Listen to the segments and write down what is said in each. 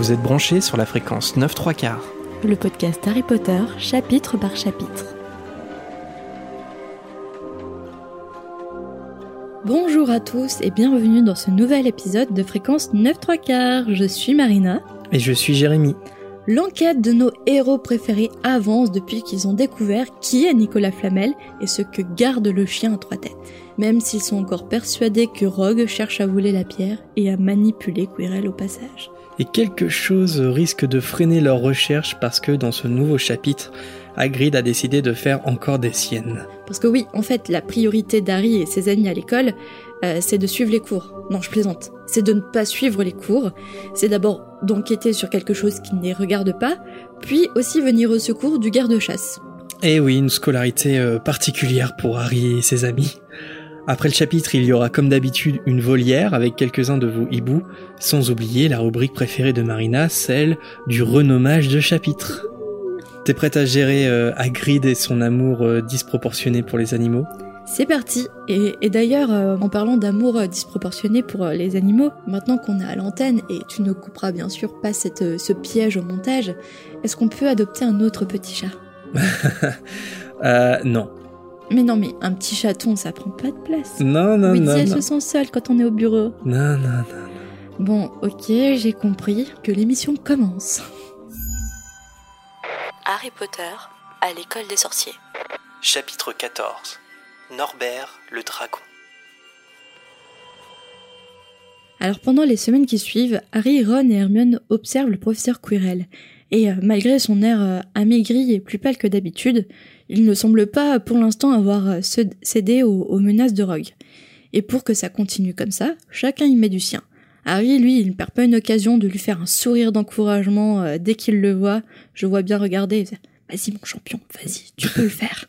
Vous êtes branchés sur la fréquence 9 3 quarts. Le podcast Harry Potter, chapitre par chapitre. Bonjour à tous et bienvenue dans ce nouvel épisode de fréquence 9 3 quarts. Je suis Marina. Et je suis Jérémy. L'enquête de nos héros préférés avance depuis qu'ils ont découvert qui est Nicolas Flamel et ce que garde le chien à trois têtes. Même s'ils sont encore persuadés que Rogue cherche à voler la pierre et à manipuler Quirrell au passage. Et quelque chose risque de freiner leur recherche parce que dans ce nouveau chapitre, Hagrid a décidé de faire encore des siennes. Parce que oui, en fait, la priorité d'Harry et ses amis à l'école, euh, c'est de suivre les cours. Non, je plaisante. C'est de ne pas suivre les cours. C'est d'abord d'enquêter sur quelque chose qui ne les regarde pas, puis aussi venir au secours du garde-chasse. Et oui, une scolarité euh, particulière pour Harry et ses amis. Après le chapitre, il y aura comme d'habitude une volière avec quelques-uns de vos hiboux, sans oublier la rubrique préférée de Marina, celle du renommage de chapitre. T'es prête à gérer euh, Hagrid et son amour euh, disproportionné pour les animaux? C'est parti Et, et d'ailleurs, euh, en parlant d'amour euh, disproportionné pour les animaux, maintenant qu'on est à l'antenne, et tu ne couperas bien sûr pas cette, ce piège au montage, est-ce qu'on peut adopter un autre petit chat? Euh, non. Mais non, mais un petit chaton, ça prend pas de place. Non, non, oui, non, elle non. se sent seule quand on est au bureau. Non, non, non. Bon, ok, j'ai compris que l'émission commence. Harry Potter à l'école des sorciers. Chapitre 14 Norbert le dragon. Alors pendant les semaines qui suivent, Harry, Ron et Hermione observent le professeur Quirrell. Et euh, malgré son air euh, amaigri et plus pâle que d'habitude, il ne semble pas pour l'instant avoir euh, cédé aux, menaces de Rogue. Et pour que ça continue comme ça, chacun y met du sien. Harry, lui, il ne perd pas une occasion de lui faire un sourire d'encouragement euh, dès qu'il le voit. Je vois bien regarder. Vas-y mon champion, vas-y, tu peux le faire.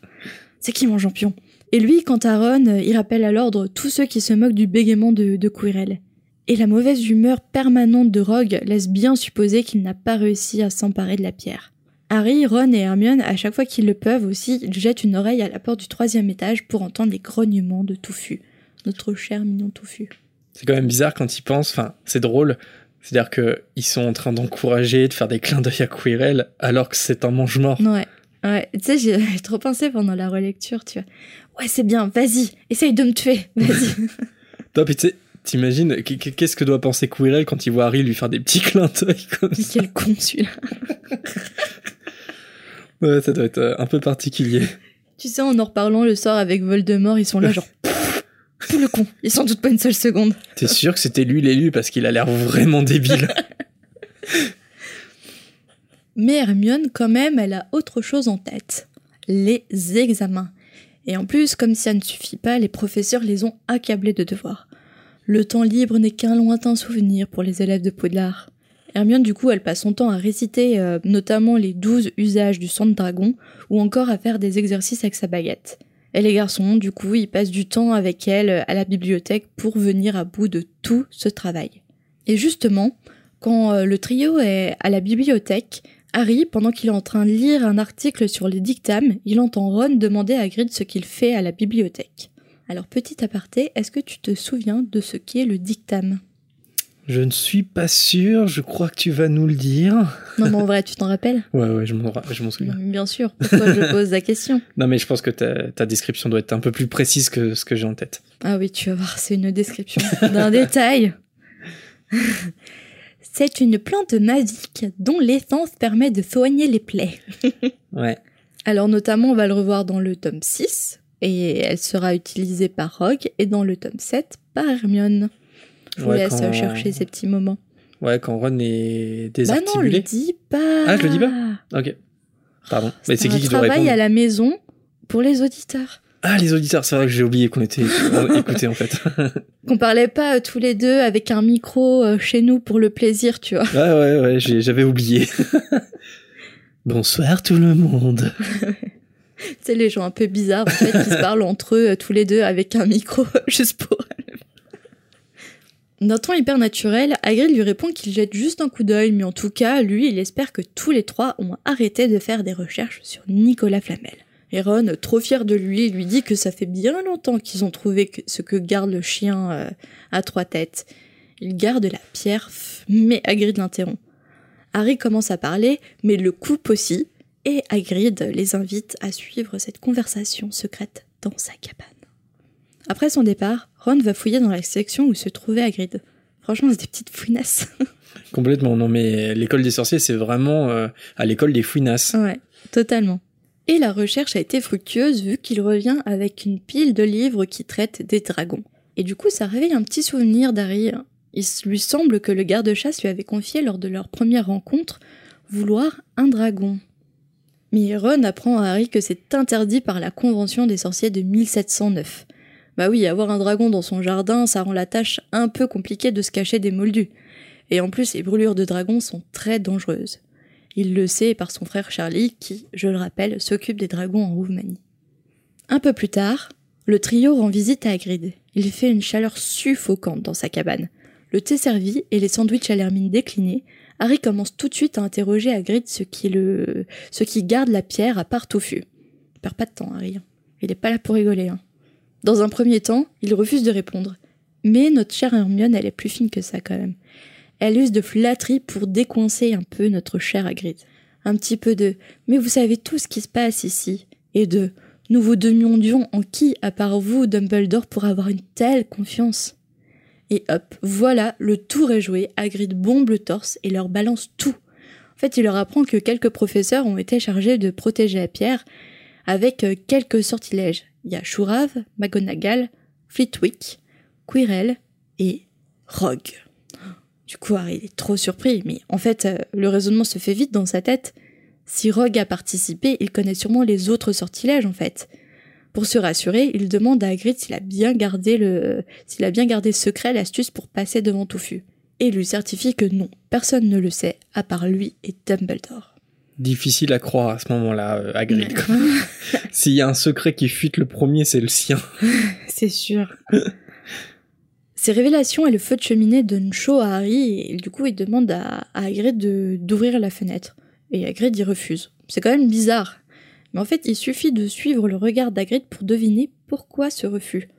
C'est qui mon champion? Et lui, quant à Ron, euh, il rappelle à l'ordre tous ceux qui se moquent du bégaiement de, de Quirrell. Et la mauvaise humeur permanente de Rogue laisse bien supposer qu'il n'a pas réussi à s'emparer de la pierre. Harry, Ron et Hermione, à chaque fois qu'ils le peuvent aussi, ils jettent une oreille à la porte du troisième étage pour entendre les grognements de Touffu, notre cher mignon Touffu. C'est quand même bizarre quand ils pensent, enfin, c'est drôle. C'est-à-dire que ils sont en train d'encourager, de faire des clins d'œil à Quirrell, alors que c'est un mange-mort. Ouais, ouais, tu sais, j'ai trop pensé pendant la relecture, tu vois. Ouais, c'est bien, vas-y, essaye de me tuer, vas-y. Puis tu sais, t'imagines, qu- qu- qu'est-ce que doit penser Quirrell quand il voit Harry lui faire des petits clins d'œil comme ça quel con celui-là. Ouais, ça doit être euh, un peu particulier. Tu sais, en en reparlant le soir avec Voldemort, ils sont là genre... Tout le con, ils s'en doutent pas une seule seconde. T'es sûr que c'était lui l'élu parce qu'il a l'air vraiment débile? Mais Hermione, quand même, elle a autre chose en tête. Les examens. Et en plus, comme ça ne suffit pas, les professeurs les ont accablés de devoirs. Le temps libre n'est qu'un lointain souvenir pour les élèves de Poudlard. Hermione, du coup, elle passe son temps à réciter euh, notamment les douze usages du sang de dragon, ou encore à faire des exercices avec sa baguette. Et les garçons, du coup, ils passent du temps avec elle euh, à la bibliothèque pour venir à bout de tout ce travail. Et justement, quand euh, le trio est à la bibliothèque, Harry, pendant qu'il est en train de lire un article sur les dictames, il entend Ron demander à Hagrid ce qu'il fait à la bibliothèque. Alors petit aparté, est-ce que tu te souviens de ce qu'est le dictame? Je ne suis pas sûr, je crois que tu vas nous le dire. Non mais en vrai, tu t'en rappelles? Ouais, ouais, je m'en je m'en souviens. Bien sûr, pourquoi je pose la question? Non, mais je pense que ta, ta description doit être un peu plus précise que ce que j'ai en tête. Ah oui, tu vas voir, c'est une description d'un détail. C'est une plante magique dont l'essence permet de soigner les plaies. Ouais. Alors notamment, on va le revoir dans le tome 6, et elle sera utilisée par Rogue, et dans le tome 7 par Hermione. Je vous Ouais, laisse quand- chercher ces petits moments. Ouais, quand Ron est Bah non, le désarticulé. dis pas Ah, je le dis pas Ok. Pardon. Mais c'est qui qui doit répondre à la maison pour les auditeurs. Ah, les auditeurs, c'est vrai que j'ai oublié qu'on était écoutés en fait. Qu'on parlait pas euh, tous les deux avec un micro euh, chez nous pour le plaisir, tu vois. Ouais, ouais, ouais, j'avais oublié. Bonsoir tout le monde. C'est les gens un peu bizarres, en fait, qui se parlent entre eux, euh, tous les deux, avec un micro, juste pour... D'un ton hyper naturel, Hagrid lui répond qu'il jette juste un coup d'œil, mais en tout cas, lui, il espère que tous les trois ont arrêté de faire des recherches sur Nicolas Flamel. Et trop fier de lui, lui dit que ça fait bien longtemps qu'ils ont trouvé ce que garde le chien euh, à trois têtes. Il garde la pierre, mais Hagrid l'interrompt. Harry commence à parler, mais le coupe aussi, et Hagrid les invite à suivre cette conversation secrète dans sa cabane. Après son départ, Ron va fouiller dans la section où se trouvait Hagrid. Franchement, c'est des petites fouinasses. Complètement, non mais l'école des sorciers, c'est vraiment euh, à l'école des fouinasses. ouais, totalement. Et la recherche a été fructueuse vu qu'il revient avec une pile de livres qui traitent des dragons. Et du coup, ça réveille un petit souvenir d'Harry. Il lui semble que le garde-chasse lui avait confié lors de leur première rencontre vouloir un dragon. Mais Ron apprend à Harry que c'est interdit par la Convention des sorciers de 1709. Bah oui, avoir un dragon dans son jardin, ça rend la tâche un peu compliquée de se cacher des moldus. Et en plus, les brûlures de dragons sont très dangereuses. Il le sait par son frère Charlie, qui, je le rappelle, s'occupe des dragons en Roumanie. Un peu plus tard, le trio rend visite à Hagrid. Il fait une chaleur suffocante dans sa cabane. Le thé servi et les sandwichs à l'hermine déclinés, Harry commence tout de suite à interroger Hagrid ce qui, le... ce qui garde la pierre à part touffu. Il perd pas de temps, Harry. Il est pas là pour rigoler. Hein. Dans un premier temps, il refuse de répondre. Mais notre chère Hermione, elle est plus fine que ça quand même. Elle use de flatterie pour décoincer un peu notre cher Hagrid. Un petit peu de Mais vous savez tout ce qui se passe ici. Et de Nous vous demandions en qui, à part vous, Dumbledore, pour avoir une telle confiance? Et hop, voilà, le tour est joué, Hagrid bombe le torse et leur balance tout. En fait, il leur apprend que quelques professeurs ont été chargés de protéger la pierre avec euh, quelques sortilèges. Il y a Chourave, McGonagall, Flitwick, Quirrell et Rogue. Du coup, Harry est trop surpris, mais en fait, euh, le raisonnement se fait vite dans sa tête. Si Rogue a participé, il connaît sûrement les autres sortilèges, en fait. Pour se rassurer, il demande à Hagrid s'il a bien gardé le, s'il a bien gardé secret l'astuce pour passer devant Touffu. Et lui certifie que non, personne ne le sait, à part lui et Dumbledore. Difficile à croire à ce moment-là, euh, Hagrid. S'il y a un secret qui fuite le premier, c'est le sien. C'est sûr. Ces révélations et le feu de cheminée donnent chaud à Harry et du coup il demande à, à Hagrid d'ouvrir la fenêtre. Et Hagrid y refuse. C'est quand même bizarre. Mais en fait il suffit de suivre le regard d'Hagrid pour deviner pourquoi ce refus.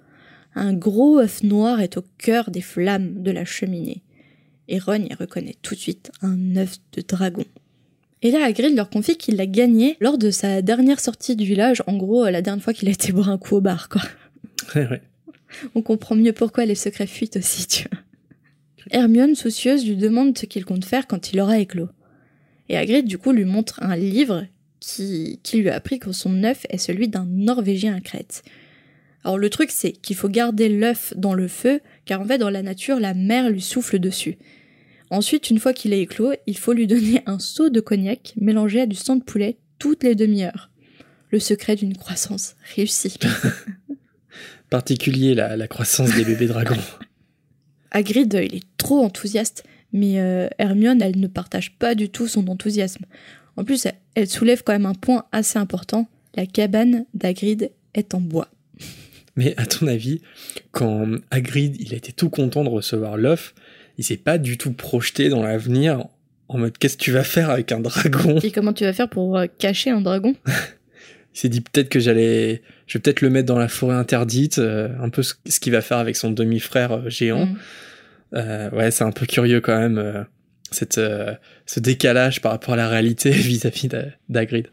Un gros œuf noir est au cœur des flammes de la cheminée. Et Ron y reconnaît tout de suite un œuf de dragon. Et là, Hagrid leur confie qu'il l'a gagné lors de sa dernière sortie du village, en gros, la dernière fois qu'il a été boire un coup au bar, quoi. Ouais, ouais. On comprend mieux pourquoi les secrets fuitent aussi, tu vois. Hermione, soucieuse, lui demande ce qu'il compte faire quand il aura éclos. Et Hagrid, du coup, lui montre un livre qui, qui lui a appris que son œuf est celui d'un Norvégien à Crète. Alors le truc, c'est qu'il faut garder l'œuf dans le feu, car en fait, dans la nature, la mer lui souffle dessus. Ensuite, une fois qu'il est éclos, il faut lui donner un seau de cognac mélangé à du sang de poulet toutes les demi-heures. Le secret d'une croissance réussie. Particulier la, la croissance des bébés dragons. Hagrid, il est trop enthousiaste, mais euh, Hermione, elle ne partage pas du tout son enthousiasme. En plus, elle, soulève quand même un point assez important. La cabane d'Hagrid est en bois. Mais à ton avis, quand Hagrid, il a été tout content de recevoir l'œuf, il s'est pas du tout projeté dans l'avenir en mode qu'est-ce que tu vas faire avec un dragon Et comment tu vas faire pour euh, cacher un dragon? Il s'est dit peut-être que j'allais, je vais peut-être le mettre dans la forêt interdite, euh, un peu ce, ce qu'il va faire avec son demi-frère euh, géant. Mm. Euh, ouais, c'est un peu curieux quand même euh, cette, euh, ce décalage par rapport à la réalité vis-à-vis d'A- d'Hagrid.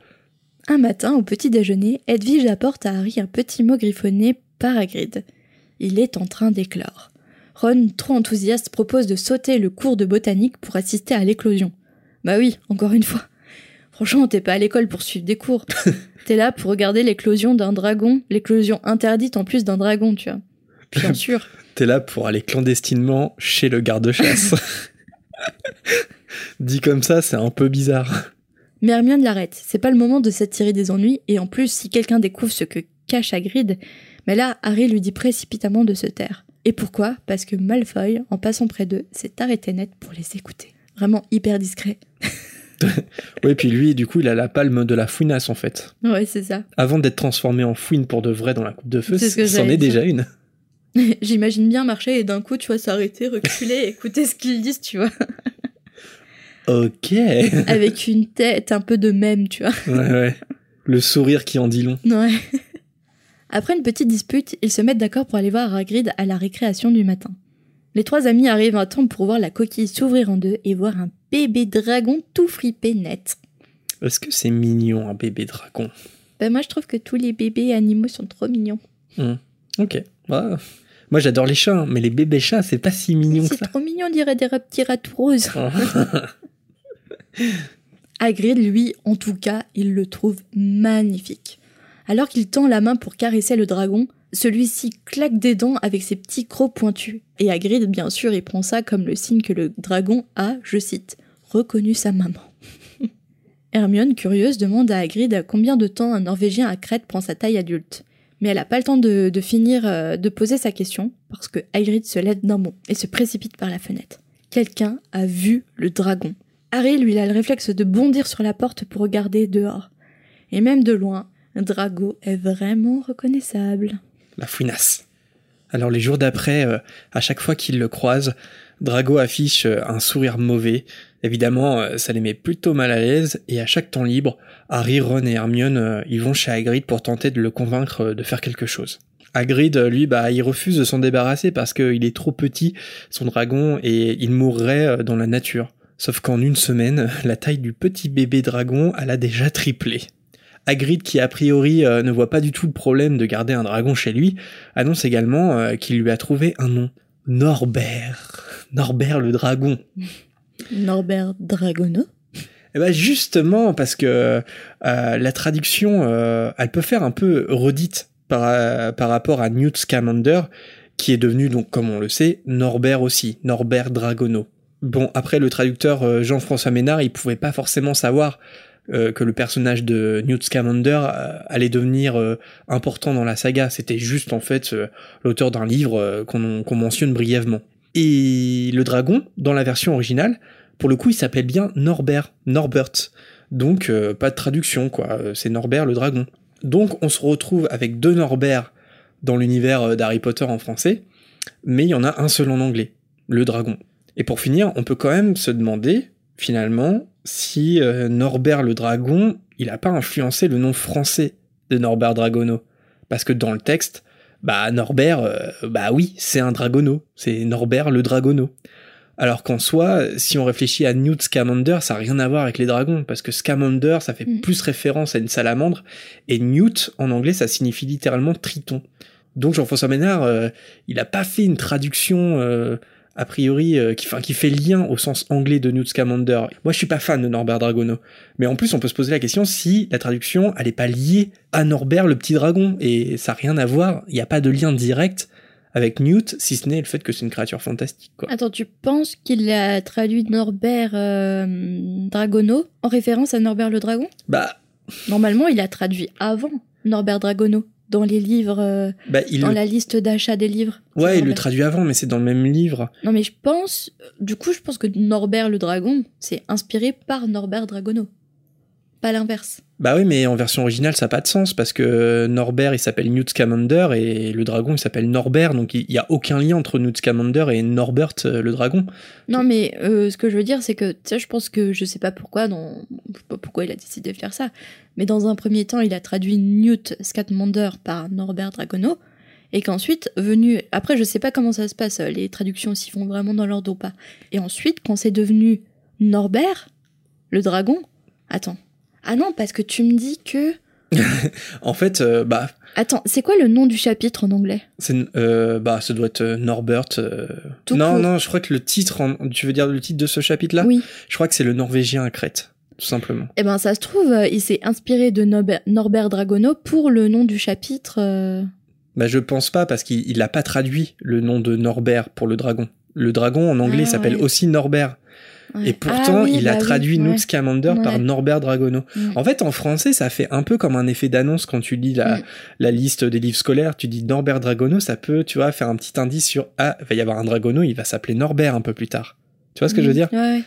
Un matin, au petit déjeuner, Edwige apporte à Harry un petit mot griffonné par Hagrid. Il est en train d'éclore. Ron, trop enthousiaste, propose de sauter le cours de botanique pour assister à l'éclosion. Bah oui, encore une fois. Franchement, t'es pas à l'école pour suivre des cours. t'es là pour regarder l'éclosion d'un dragon, l'éclosion interdite en plus d'un dragon, tu vois. Bien sûr. T'es là pour aller clandestinement chez le garde-chasse. Dit comme ça, c'est un peu bizarre. Mais Hermione l'arrête. C'est pas le moment de s'attirer des ennuis, et en plus, si quelqu'un découvre ce que cache Hagrid, mais là, Harry lui dit précipitamment de se taire. Et pourquoi Parce que Malfoy, en passant près d'eux, s'est arrêté net pour les écouter. Vraiment hyper discret. Oui, puis lui, du coup, il a la palme de la fouinasse en fait. Ouais, c'est ça. Avant d'être transformé en fouine pour de vrai dans la coupe de feu, C'est ce que c'en est dire. déjà une. J'imagine bien marcher et d'un coup, tu vois, s'arrêter, reculer, écouter ce qu'ils disent, tu vois. Ok. Avec une tête un peu de même, tu vois. ouais, ouais. Le sourire qui en dit long. Ouais. Après une petite dispute, ils se mettent d'accord pour aller voir Hagrid à la récréation du matin. Les trois amis arrivent à temps pour voir la coquille s'ouvrir en deux et voir un bébé dragon tout fripé net. Est-ce que c'est mignon un bébé dragon? Ben moi je trouve que tous les bébés animaux sont trop mignons. Hmm. Ok. Ouais. Moi j'adore les chats, hein, mais les bébés chats c'est pas si mignon que C'est ça. trop mignon, on dirait des petits rats tout roses. Hagrid, lui, en tout cas, il le trouve magnifique. Alors qu'il tend la main pour caresser le dragon, celui-ci claque des dents avec ses petits crocs pointus. Et Hagrid, bien sûr, il prend ça comme le signe que le dragon a, je cite, reconnu sa maman. Hermione, curieuse, demande à Hagrid combien de temps un Norvégien à Crète prend sa taille adulte. Mais elle n'a pas le temps de, finir euh, de poser sa question, parce que Hagrid se lève d'un bond et se précipite par la fenêtre. Quelqu'un a vu le dragon. Harry, lui, a le réflexe de bondir sur la porte pour regarder dehors. Et même de loin, Drago est vraiment reconnaissable. La fouinasse. Alors les jours d'après, euh, à chaque fois qu'il le croise, Drago affiche euh, un sourire mauvais. Évidemment, euh, ça les met plutôt mal à l'aise, et à chaque temps libre, Harry, Ron et Hermione, ils vont chez Hagrid pour tenter de le convaincre de faire quelque chose. Hagrid, lui, bah, il refuse de s'en débarrasser parce qu'il est trop petit, son dragon, et il mourrait dans la nature. Sauf qu'en une semaine, la taille du petit bébé dragon, elle a déjà triplé. Hagrid, qui a priori euh, ne voit pas du tout le problème de garder un dragon chez lui, annonce également euh, qu'il lui a trouvé un nom. Norbert. Norbert le dragon. Norbert Dragono Eh ben justement, parce que euh, la traduction, elle peut faire un peu redite par, par rapport à Newt Scamander, qui est devenu, donc comme on le sait, Norbert aussi, Norbert Dragono. Bon, après le traducteur Jean-François Ménard, il pouvait pas forcément savoir euh, que le personnage de Newt Scamander euh, allait devenir euh, important dans la saga. C'était juste en fait euh, l'auteur d'un livre qu'on mentionne brièvement. Et le dragon, dans la version originale, pour le coup, il s'appelle bien Norbert, Norbert. Donc, pas de traduction, quoi. C'est Norbert le dragon. Donc, on se retrouve avec deux Norbert dans l'univers d'Harry Potter en français, mais il y en a un seul en anglais, le dragon. Et pour finir, on peut quand même se demander, finalement, si euh, Norbert le dragon, il a pas influencé le nom français de Norbert Dragono. Parce que dans le texte, bah Norbert, euh, bah oui, c'est un dragono, c'est Norbert le dragono. Alors qu'en soi, si on réfléchit à Newt Scamander, ça n'a rien à voir avec les dragons, parce que Scamander, ça fait Mhm. plus référence à une salamandre, et Newt, en anglais, ça signifie littéralement triton. Donc Jean-François Ménard, euh, il a pas fait une traduction a priori euh, qui, fait lien au sens anglais de Newt Scamander. Moi, je suis pas fan de Norbert Dragono, mais en plus, on peut se poser la question si la traduction, elle est pas liée à Norbert le petit dragon, et ça n'a rien à voir. Il n'y a pas de lien direct avec Newt, si ce n'est le fait que c'est une créature fantastique, quoi. Attends, tu penses qu'il a traduit Norbert euh, Dragono en référence à Norbert le dragon? Bah, Normalement, il a traduit avant Norbert Dragono dans les livres, euh, bah il dans le... la liste d'achat des livres. ouais, il le traduit avant, mais c'est dans le même livre. Non, mais je pense, du coup, je pense que Norbert le dragon, c'est inspiré par Norbert Dragono. Pas l'inverse. Bah oui, mais en version originale, ça n'a pas de sens parce que Norbert, il s'appelle Newt Scamander et le dragon, il s'appelle Norbert, donc il n'y a aucun lien entre Newt Scamander et Norbert euh, le dragon. Non, mais euh, ce que je veux dire, c'est que, tu sais, je pense que je sais pas pourquoi, dans... je sais pas pourquoi il a décidé de faire ça, mais dans un premier temps, il a traduit Newt Scamander par Norbert Dragono, et qu'ensuite, venu. Après, je sais pas comment ça se passe, les traductions s'y font vraiment dans l'ordre ou pas. Et ensuite, quand c'est devenu Norbert, le dragon. Attends. Ah non, parce que tu me dis que. En fait, euh, bah, Attends, c'est quoi le nom du chapitre en anglais? C'est, euh, bah, ça doit être euh, Norbert. euh, non, court. non, je crois que le titre, en- tu veux dire le titre de ce chapitre-là? Oui. Je crois que c'est le Norvégien à Crète, tout simplement. Eh ben, ça se trouve, il s'est inspiré de Norbert, Norbert Dragono pour le nom du chapitre. Bah, je pense pas parce qu'il il a pas traduit le nom de Norbert pour le dragon. Le dragon en anglais Ah, s'appelle ouais. aussi Norbert. Ouais. Et pourtant, Ah oui, il a bah oui, traduit ouais. Newt Scamander par. Norbert Dragono. Ouais. En fait, en français, ça fait un peu comme un effet d'annonce quand tu lis la, la liste des livres scolaires. Tu dis Norbert Dragono, ça peut, tu vois, faire un petit indice sur ah, il va y avoir un Dragono, il va s'appeler Norbert un peu plus tard. Tu vois ce que je veux dire Mm. Ouais,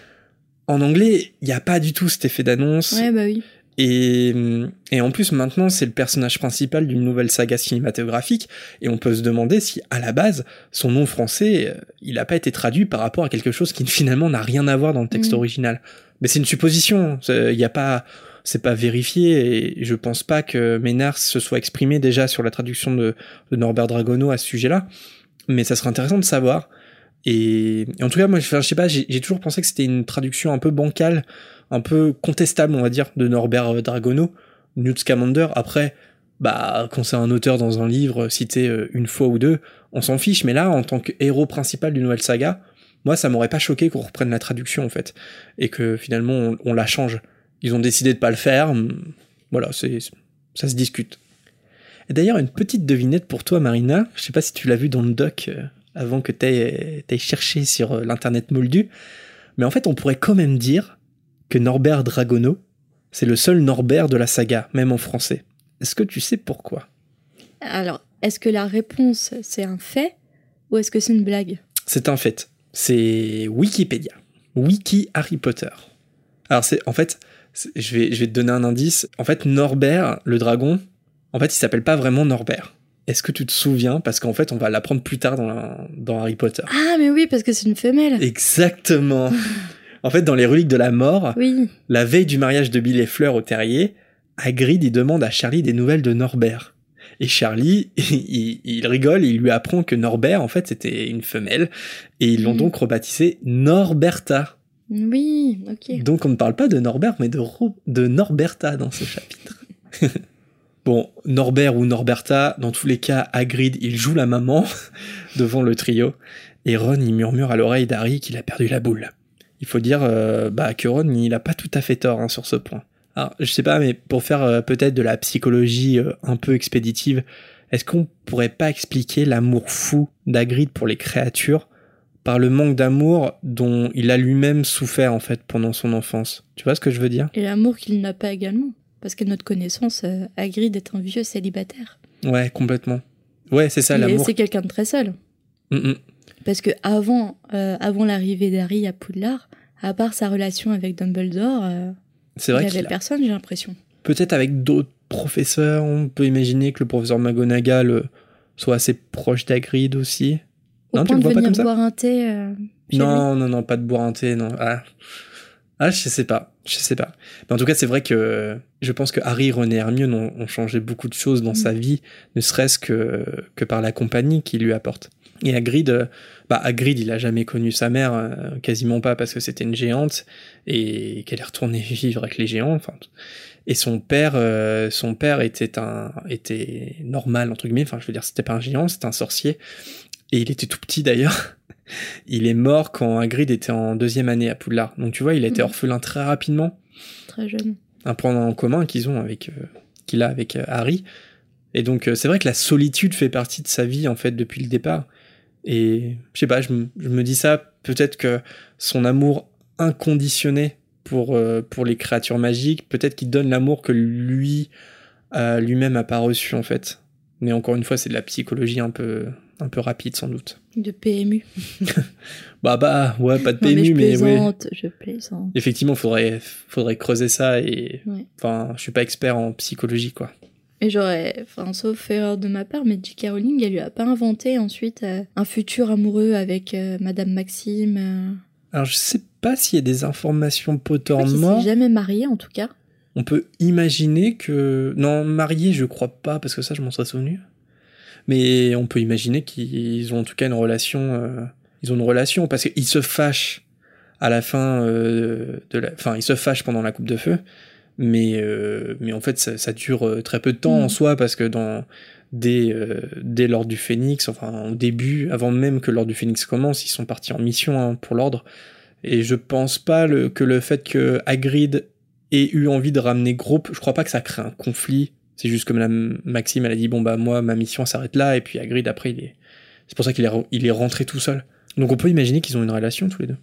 En anglais, il n'y a pas du tout cet effet d'annonce. ouais, bah oui. Et, et en plus, maintenant, c'est le personnage principal d'une nouvelle saga cinématographique, et on peut se demander si, à la base, son nom français, euh, il n'a pas été traduit par rapport à quelque chose qui finalement n'a rien à voir dans le texte Mm. original. Mais c'est une supposition, il n'y a pas, c'est pas vérifié, et je pense pas que Ménard se soit exprimé déjà sur la traduction de, de Norbert Dragono à ce sujet-là, mais ça serait intéressant de savoir. Et, en tout cas, moi, je sais pas, j'ai toujours pensé que c'était une traduction un peu bancale, un peu contestable, on va dire, de Norbert euh, Dragono, Newt Scamander. Après, bah, quand c'est un auteur dans un livre cité euh, une fois ou deux, on s'en fiche. Mais là, en tant que héros principal d'une nouvelle saga, moi, ça m'aurait pas choqué qu'on reprenne la traduction, en fait. Et que finalement, on, la change. Ils ont décidé de pas le faire. Voilà, c'est, ça se discute. Et d'ailleurs, une petite devinette pour toi, Marina. Je sais pas si tu l'as vu dans le doc euh, avant que tu aies, cherché sur euh, l'internet moldu. Mais en fait, on pourrait quand même dire que Norbert Dragono, c'est le seul Norbert de la saga, même en français. Est-ce que tu sais pourquoi? Alors, est-ce que la réponse c'est un fait ou est-ce que c'est une blague? C'est un fait. C'est Wikipédia. Wiki Harry Potter. Alors c'est en fait, je vais, je vais te donner un indice. En fait, Norbert, le dragon, en fait, il s'appelle pas vraiment Norbert. Est-ce que tu te souviens? Parce qu'en fait, on va l'apprendre plus tard dans, dans Harry Potter. Ah, mais oui, parce que c'est une femelle. Exactement. en fait, dans les reliques de la mort, oui. la veille du mariage de Bill et Fleur au terrier, Hagrid il demande à Charlie des nouvelles de Norbert. Et Charlie, il, rigole, il lui apprend que Norbert, en fait, c'était une femelle, et ils l'ont mm. donc rebaptisé Norberta. Oui, ok. Donc on ne parle pas de Norbert, mais de, de Norberta dans ce chapitre. Bon, Norbert ou Norberta, dans tous les cas, Hagrid, il joue la maman devant le trio, et Ron, il murmure à l'oreille d'Harry qu'il a perdu la boule. Il faut dire euh, bah, que Ron, il a pas tout à fait tort hein, sur ce point. Alors, je sais pas, mais pour faire euh, peut-être de la psychologie euh, un peu expéditive, est-ce qu'on pourrait pas expliquer l'amour fou d'Hagrid pour les créatures par le manque d'amour dont il a lui-même souffert en fait pendant son enfance? Tu vois ce que je veux dire? Et l'amour qu'il n'a pas également parce que notre connaissance, Hagrid est un vieux célibataire. Ouais, complètement. Ouais, c'est ça l'amour. C'est quelqu'un de très seul. Parce que avant, euh, avant l'arrivée d'Harry à Poudlard, à part sa relation avec Dumbledore, euh, c'est vrai il n'y avait personne, j'ai l'impression. Peut-être avec d'autres professeurs, on peut imaginer que le professeur McGonagall soit assez proche d'Hagrid aussi. Au non, point tu de venir pas comme boire un thé. non, non, non, pas de boire un thé, non. Ah. Ah, je sais pas. Je sais pas. Mais en tout cas, c'est vrai que je pense que Harry, Ron et Hermione ont, changé beaucoup de choses dans sa mm. vie, ne serait-ce que, que par la compagnie qu'il lui apporte. Et Hagrid, euh, bah Hagrid, il a jamais connu sa mère, euh, quasiment pas parce que c'était une géante et qu'elle est retournée vivre avec les géants. Enfin, et son père, euh, son père était un, était normal entre guillemets. Enfin, je veux dire, c'était pas un géant, c'était un sorcier. Et il était tout petit d'ailleurs. il est mort quand Hagrid était en deuxième année à Poudlard. Donc tu vois, il a été mhm. orphelin très rapidement. Très jeune. Un point en commun qu'ils ont avec, euh, qu'il a avec euh, Harry. Et donc c'est vrai que la solitude fait partie de sa vie en fait depuis le départ. Et je sais pas, je, me dis ça, peut-être que son amour inconditionné pour, pour les créatures magiques, peut-être qu'il donne l'amour que lui lui-même a pas reçu en fait. Mais encore une fois, c'est de la psychologie un peu, un peu rapide sans doute. De PMU. bah bah ouais, pas de PMU, mais, je plaisante, je plaisante. Effectivement, faudrait faudrait creuser ça et enfin, je suis pas expert en psychologie quoi. Et j'aurais, enfin, sauf erreur de ma part, mais J.K. Rowling, elle lui a pas inventé ensuite euh, un futur amoureux avec euh, Madame Maxime. Euh. Alors je sais pas s'il y a des informations. Il s'est jamais marié en tout cas. On peut imaginer que non marié, je crois pas parce que ça je m'en serais souvenu mais on peut imaginer qu'ils ont en tout cas une relation. Euh, ils ont une relation parce qu'ils se fâchent à la fin euh, de la. Enfin, ils se fâchent pendant la coupe de feu, mais euh, mais en fait ça, ça, dure très peu de temps en mm. soi parce que dans dès dès l'ordre du Phénix, enfin au début, avant même que l'ordre du Phénix commence, ils sont partis en mission hein, pour l'ordre. Et je pense pas le, que le fait que Hagrid ait eu envie de ramener groupe, je crois pas que ça crée un conflit c'est juste comme la Maxime, elle a dit bon bah moi ma mission s'arrête là et puis Hagrid après il est, c'est pour ça qu'il est, il est rentré tout seul. Donc on peut imaginer qu'ils ont une relation tous les deux.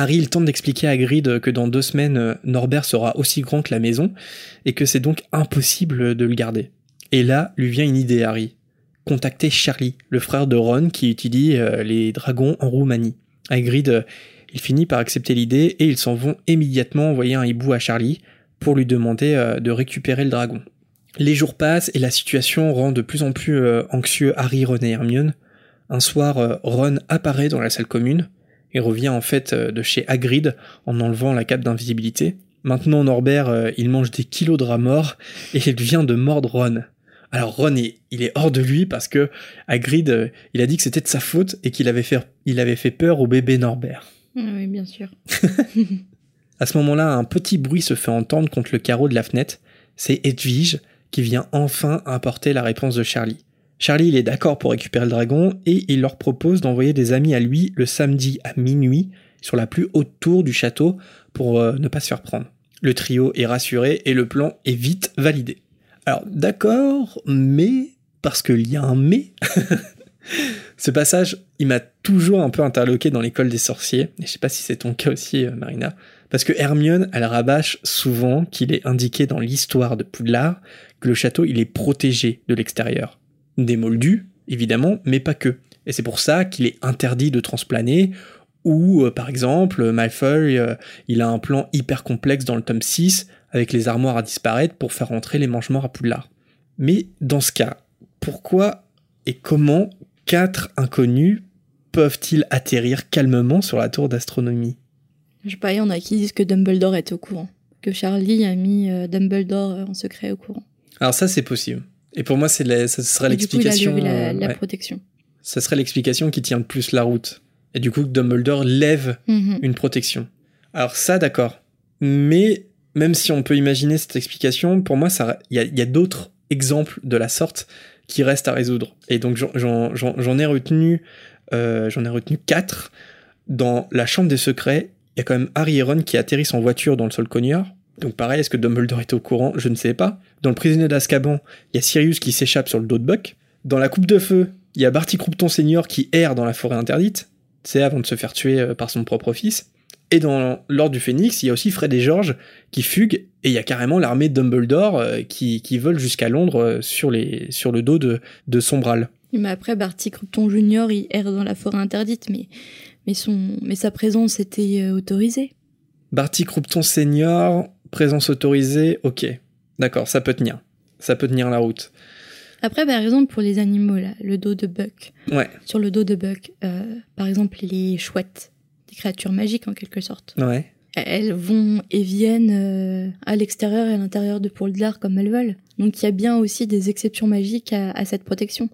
Harry tente d'expliquer à Hagrid que dans deux semaines Norbert sera aussi grand que la maison et que c'est donc impossible de le garder. Et là lui vient une idée Harry. Contacter Charlie, le frère de Ron qui étudie euh, les dragons en Roumanie. Hagrid euh, il finit par accepter l'idée et ils s'en vont immédiatement envoyer un hibou à Charlie pour lui demander euh, de récupérer le dragon. Les jours passent et la situation rend de plus en plus euh, anxieux Harry, Ron et Hermione. Un soir, euh, Ron apparaît dans la salle commune et revient en fait euh, de chez Hagrid en enlevant la cape d'invisibilité. Maintenant, Norbert, il mange des kilos de rats morts et il vient de mordre Ron. Alors Ron, il, il est hors de lui parce que Hagrid, euh, il a dit que c'était de sa faute et qu'il avait fait, il avait fait peur au bébé Norbert. Ah Oui, bien sûr. À ce moment-là, un petit bruit se fait entendre contre le carreau de la fenêtre. C'est Edwige qui vient enfin apporter la réponse de Charlie. Charlie, il est d'accord pour récupérer le dragon et il leur propose d'envoyer des amis à lui le samedi à minuit sur la plus haute tour du château pour euh, ne pas se faire prendre. Le trio est rassuré et le plan est vite validé. Alors d'accord, mais parce qu'il y a un mais. Ce passage, il m'a toujours un peu interloqué dans l'école des sorciers, et je sais pas si c'est ton cas aussi, euh, Marina, parce que Hermione, elle rabâche souvent qu'il est indiqué dans l'histoire de Poudlard que le château, il est protégé de l'extérieur. Des moldus, évidemment, mais pas que. Et c'est pour ça qu'il est interdit de transplaner, ou euh, par exemple, Malfoy, euh, il a un plan hyper complexe dans le tome 6, avec les armoires à disparaître pour faire entrer les mange-morts à Poudlard. Mais dans ce cas, pourquoi et comment quatre inconnus peuvent-ils atterrir calmement sur la tour d'astronomie? Je sais pas, il y en a qui disent que Dumbledore est au courant. Que Charlie a mis euh, Dumbledore en secret au courant. Alors ça, c'est possible. Et pour moi, c'est la- ça serait l'explication. la, la ouais. protection. Ça serait l'explication qui tient le plus la route. Et du coup, Dumbledore lève Mhm. une protection. Alors ça, d'accord. Mais même si on peut imaginer cette explication, pour moi, il y a, il y a d'autres exemples de la sorte qui restent à résoudre. Et donc j'en- ai retenu, euh, j'en ai retenu quatre. Dans la chambre des secrets, il y a quand même Harry et Ron qui atterrissent en voiture dans le sol cogneur. Donc pareil, est-ce que Dumbledore était au courant? Je ne sais pas. Dans le prisonnier d'Azkaban, il y a Sirius qui s'échappe sur le dos de Buck. Dans la coupe de feu, il y a Barty Croupton Senior qui erre dans la forêt interdite. C'est avant de se faire tuer euh, par son propre fils. Et dans l'Ordre du Phénix, il y a aussi Fred et George qui fuguent, et il y a carrément l'armée de Dumbledore euh, qui, qui vole jusqu'à Londres euh, sur, les, sur le dos de, de Sombral. Mais après, Barty Croupton Junior, il erre dans la forêt interdite, mais, mais, son, mais sa présence était autorisée. Barty Croupton Senior, présence autorisée, ok. D'accord, ça peut tenir. Ça peut tenir la route. Après, par exemple, pour les animaux, là, le dos de Buck. Ouais, Sur le dos de Buck, euh, par exemple, les chouettes, des créatures magiques en quelque sorte. ouais. Elles vont et viennent euh, à l'extérieur et à l'intérieur de Poudlard comme elles veulent. Donc il y a bien aussi des exceptions magiques à, à cette protection.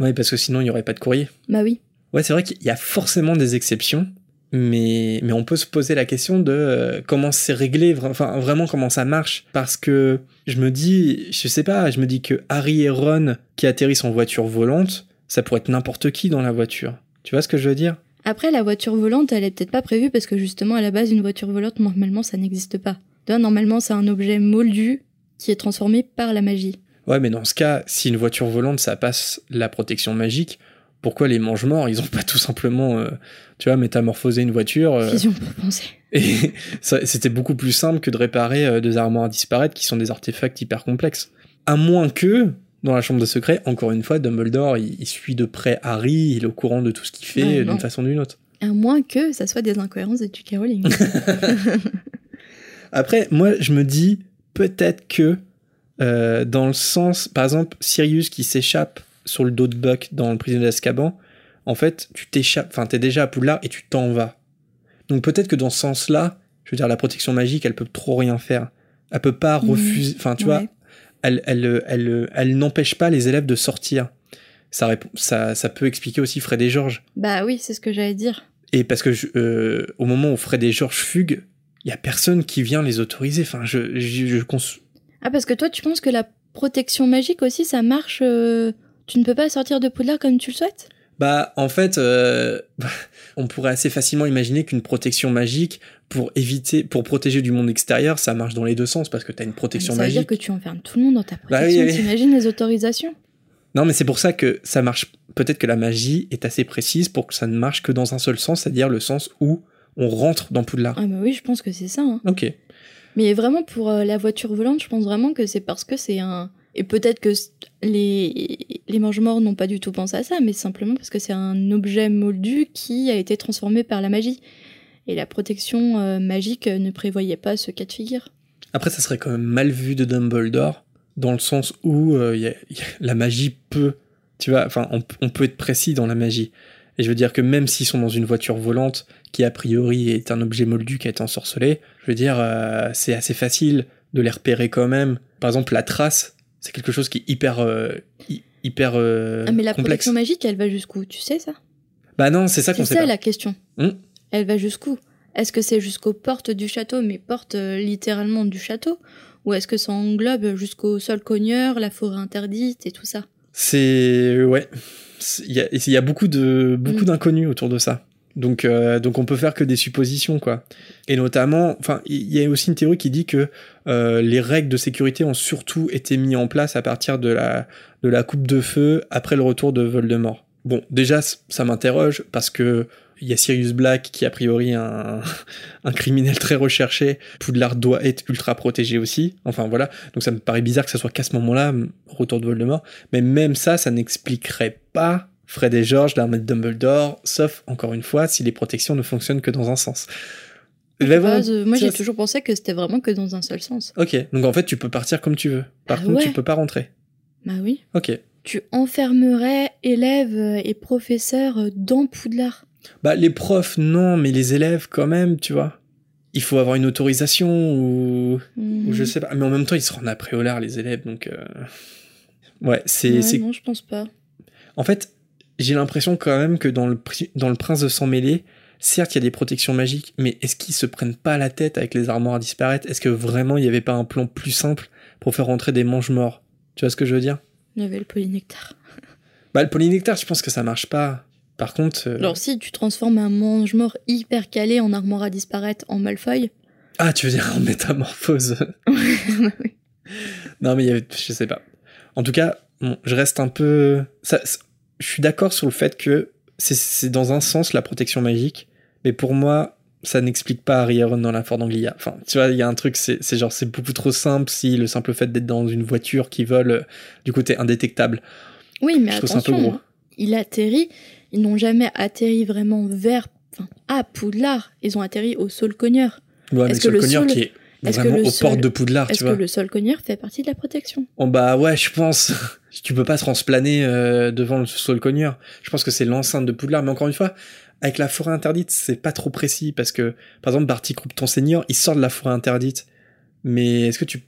Ouais, parce que sinon, il n'y aurait pas de courrier. Bah oui. Ouais, c'est vrai qu'il y a forcément des exceptions, mais, mais on peut se poser la question de euh, comment c'est réglé, enfin vraiment comment ça marche. Parce que je me dis, je sais pas, je me dis que Harry et Ron qui atterrissent en voiture volante, ça pourrait être n'importe qui dans la voiture. Tu vois ce que je veux dire? Après, la voiture volante, elle est peut-être pas prévue parce que justement, à la base, une voiture volante, normalement, ça n'existe pas. Tu vois, Normalement, c'est un objet moldu qui est transformé par la magie. Ouais, mais dans ce cas, si une voiture volante, ça passe la protection magique, pourquoi les mange-morts, ils ont pas tout simplement, euh, tu vois, métamorphosé une voiture euh, Fusion pour penser. Et ça- c'était beaucoup plus simple que de réparer euh, des armoires à disparaître qui sont des artefacts hyper complexes. À moins que, dans la chambre de secret, encore une fois, Dumbledore, il, il suit de près Harry, il est au courant de tout ce qu'il fait d'une façon ou d'une autre. À moins que ça soit des incohérences de J.K. Rowling. Après, moi, je me dis peut-être que, euh, dans le sens, par exemple, Sirius qui s'échappe sur le dos de Buck dans le prisonnier d'Azkaban, en fait, tu t'échappes, enfin, t'es déjà à Poudlard et tu t'en vas. Donc peut-être que dans ce sens-là, je veux dire, la protection magique, elle peut trop rien faire. Elle peut pas Mhm. refuser, enfin, tu vois, elle, elle, elle, elle n'empêche pas les élèves de sortir. Ça, répond- ça, ça peut expliquer aussi Fred et George. bah oui, c'est ce que j'allais dire. Et parce que je- euh, au moment où Fred et George fuguent, il y a personne qui vient les autoriser. Enfin, je, je, je cons- Ah, parce que toi, tu penses que la protection magique aussi, ça marche euh, Tu ne peux pas sortir de Poudlard comme tu le souhaites? Bah, en fait, euh, on pourrait assez facilement imaginer qu'une protection magique pour éviter, pour protéger du monde extérieur, ça marche dans les deux sens parce que t'as une protection Ça veut magique. dire que tu enfermes tout le monde dans ta Bah oui, protection. oui. T'imagines les autorisations? Non, mais c'est pour ça que ça marche. Peut-être que la magie est assez précise pour que ça ne marche que dans un seul sens, c'est-à-dire le sens où on rentre dans Poudlard. Ah bah oui, je pense que c'est ça. hein. Ok. Mais vraiment, pour euh, la voiture volante, je pense vraiment que c'est parce que c'est un... Et peut-être que les, les mange-morts n'ont pas du tout pensé à ça, mais simplement parce que c'est un objet moldu qui a été transformé par la magie. Et la protection euh, magique ne prévoyait pas ce cas de figure. Après, ça serait quand même mal vu de Dumbledore, dans le sens où euh, la magie peut, tu vois, enfin, on, on peut être précis dans la magie. Et je veux dire que même s'ils sont dans une voiture volante, qui a priori est un objet moldu qui a été ensorcelé, je veux dire, euh, c'est assez facile de les repérer quand même. Par exemple, la trace, c'est quelque chose qui est hyper, euh, hy- hyper euh, Ah, mais la complexe. protection magique, elle va jusqu'où? Tu sais ça? Bah non, c'est ça qu'on sait sais pas. la question. Hmm? Elle va jusqu'où? Est-ce que c'est jusqu'aux portes du château, mais portes euh, littéralement du château? Ou est-ce que ça englobe jusqu'au sol cogneur, la forêt interdite et tout ça? C'est ouais, C'est- il y a, il y a beaucoup de beaucoup Mm. d'inconnus autour de ça. Donc euh, donc on peut faire que des suppositions quoi. Et notamment, enfin il y a aussi une théorie qui dit que euh, les règles de sécurité ont surtout été mises en place à partir de la de la coupe de feu après le retour de Voldemort. Bon, déjà ça m'interroge parce que il y a Sirius Black qui a priori un, un criminel très recherché. Poudlard doit être ultra protégé aussi. Enfin voilà. Donc ça me paraît bizarre que ça soit qu'à ce moment-là, retour de Voldemort. Mais même ça, ça n'expliquerait pas Fred et George, l'armée de Dumbledore, sauf, encore une fois, si les protections ne fonctionnent que dans un sens. Bon, euh, moi j'ai toujours pensé que c'était vraiment que dans un seul sens. Ok, donc en fait, tu peux partir comme tu veux. Par Ah contre, ouais. tu peux pas rentrer. Bah oui. Ok. Tu enfermerais élèves et professeurs dans Poudlard. Bah, les profs, non, mais les élèves, quand même, tu vois. Il faut avoir une autorisation ou, ou je sais pas. Mais en même temps, ils se rendent à Préolard, les élèves, donc. euh, Ouais, c'est. Ouais, c'est- Non, je pense pas. En fait, j'ai l'impression quand même que dans le, dans le Prince de Sang Mêlé, certes, il y a des protections magiques, mais est-ce qu'ils se prennent pas la tête avec les armoires à disparaître? Est-ce que vraiment il n'y avait pas un plan plus simple pour faire rentrer des mange-morts Tu vois ce que je veux dire? Il y avait le polynectar. Bah, le polynectar, je pense que ça marche pas. Par contre. euh, Alors si tu transformes un mange-mort hyper calé en armoire à disparaître en Malfoy, Ah, tu veux dire en métamorphose. Non, mais il y avait... je sais pas. En tout cas, bon, je reste un peu. Ça, je suis d'accord sur le fait que c'est- dans un sens la protection magique, mais pour moi, ça n'explique pas Harry et Ron dans la Ford Anglia. Enfin, tu vois, il y a un truc, c'est c'est genre, c'est beaucoup trop simple si le simple fait d'être dans une voiture qui vole, euh, du coup, t'es indétectable. Oui, mais Je un peu attention, gros. hein. il atterrit, ils n'ont jamais atterri vraiment vers, enfin, à Poudlard, ils ont atterri au sol cogneur. Ouais, mais Est-ce que le sol- qui est est-ce que le aux sol- portes de Poudlard, Est-ce que le sol fait partie de la protection? Oh, bah ouais, je pense. tu peux pas transplaner euh, devant le sol cogneur. Je pense que c'est l'enceinte de Poudlard, mais encore une fois, avec la forêt interdite, c'est pas trop précis parce que, par exemple, Barty Croupton Senior, il sort de la forêt interdite. Mais est-ce que tu.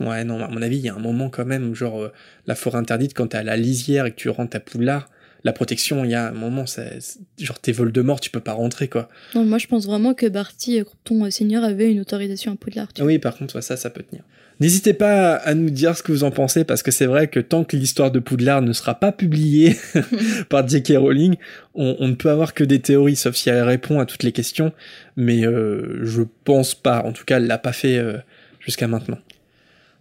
Ouais, non, à mon avis, il y a un moment quand même, genre, euh, la forêt interdite, quand t'es à la lisière et que tu rentres à Poudlard, la protection, il y a un moment, c'est- genre, t'es Voldemort, tu peux pas rentrer, quoi. Non, moi je pense vraiment que Barty, ton seigneur, avait une autorisation à Poudlard. tu Oui, par contre, ça, ça peut tenir. N'hésitez pas à nous dire ce que vous en pensez, parce que c'est vrai que tant que l'histoire de Poudlard ne sera pas publiée par J.K. Rowling, on, on ne peut avoir que des théories, sauf si elle répond à toutes les questions, mais euh, je pense pas. En tout cas, elle l'a pas fait euh, jusqu'à maintenant.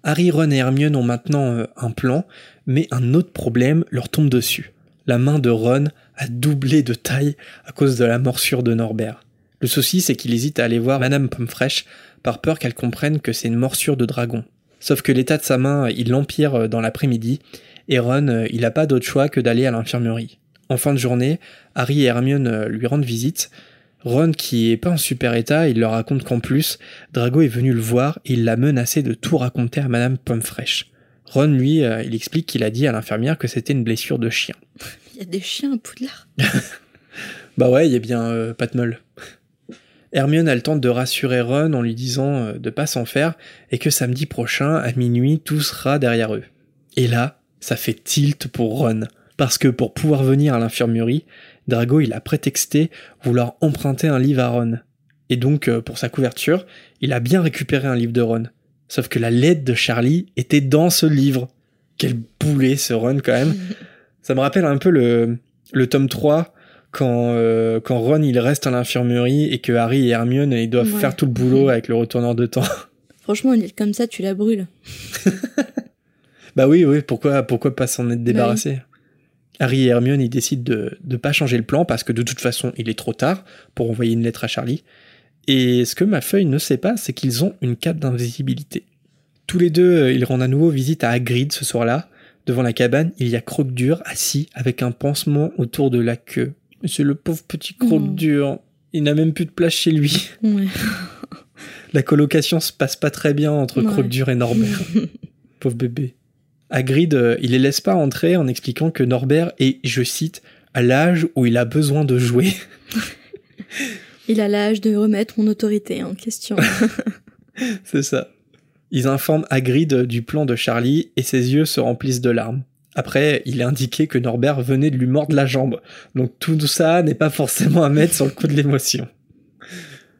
Harry, Ron et Hermione ont maintenant euh, un plan, mais un autre problème leur tombe dessus. La main de Ron a doublé de taille à cause de la morsure de Norbert. Le souci, c'est qu'il hésite à aller voir Madame Pommefresh par peur qu'elle comprenne que c'est une morsure de dragon. Sauf que l'état de sa main, il l'empire euh, dans l'après-midi, et Ron, euh, il n'a pas d'autre choix que d'aller à l'infirmerie. En fin de journée, Harry et Hermione euh, lui rendent visite. Ron, qui est pas en super état, il leur raconte qu'en plus, Drago est venu le voir et il l'a menacé de tout raconter à Madame Pommefresh. Ron, lui, euh, il explique qu'il a dit à l'infirmière que c'était une blessure de chien. Il y a des chiens à Poudlard. Bah ouais, il y a bien euh, pas de meule. Hermione, elle tente de rassurer Ron en lui disant euh, de pas s'en faire et que samedi prochain, à minuit, tout sera derrière eux. Et là, ça fait tilt pour Ron. Parce que pour pouvoir venir à l'infirmerie, Drago, il a prétexté vouloir emprunter un livre à Ron. Et donc, euh, pour sa couverture, il a bien récupéré un livre de Ron. Sauf que la lettre de Charlie était dans ce livre. Quel boulet ce Ron quand même. Ça me rappelle un peu le, le tome 3 quand, euh, quand Ron il reste à l'infirmerie et que Harry et Hermione ils doivent Ouais. faire tout le boulot avec le retourneur de temps. Franchement, une île comme ça, tu la brûles. bah oui, oui, pourquoi, pourquoi pas s'en être débarrassé? Harry et Hermione ils décident de ne pas changer le plan parce que de toute façon il est trop tard pour envoyer une lettre à Charlie. Et ce que ma feuille ne sait pas, c'est qu'ils ont une cape d'invisibilité. Tous les deux, euh, ils rendent à nouveau visite à Hagrid ce soir-là. Devant la cabane, il y a Croque-Dur assis avec un pansement autour de la queue. C'est le pauvre petit Croque-Dur. Il n'a même plus de place chez lui. Ouais. La colocation se passe pas très bien entre Ouais. Croque-Dur et Norbert. Pauvre bébé. Hagrid, euh, il les laisse pas entrer en expliquant que Norbert est, je cite, à l'âge où il a besoin de jouer. Il a l'âge de remettre mon autorité en question. C'est ça. Ils informent Hagrid du plan de Charlie et ses yeux se remplissent de larmes. Après, il est indiqué que Norbert venait de lui mordre la jambe. Donc tout ça n'est pas forcément à mettre sur le coup de l'émotion.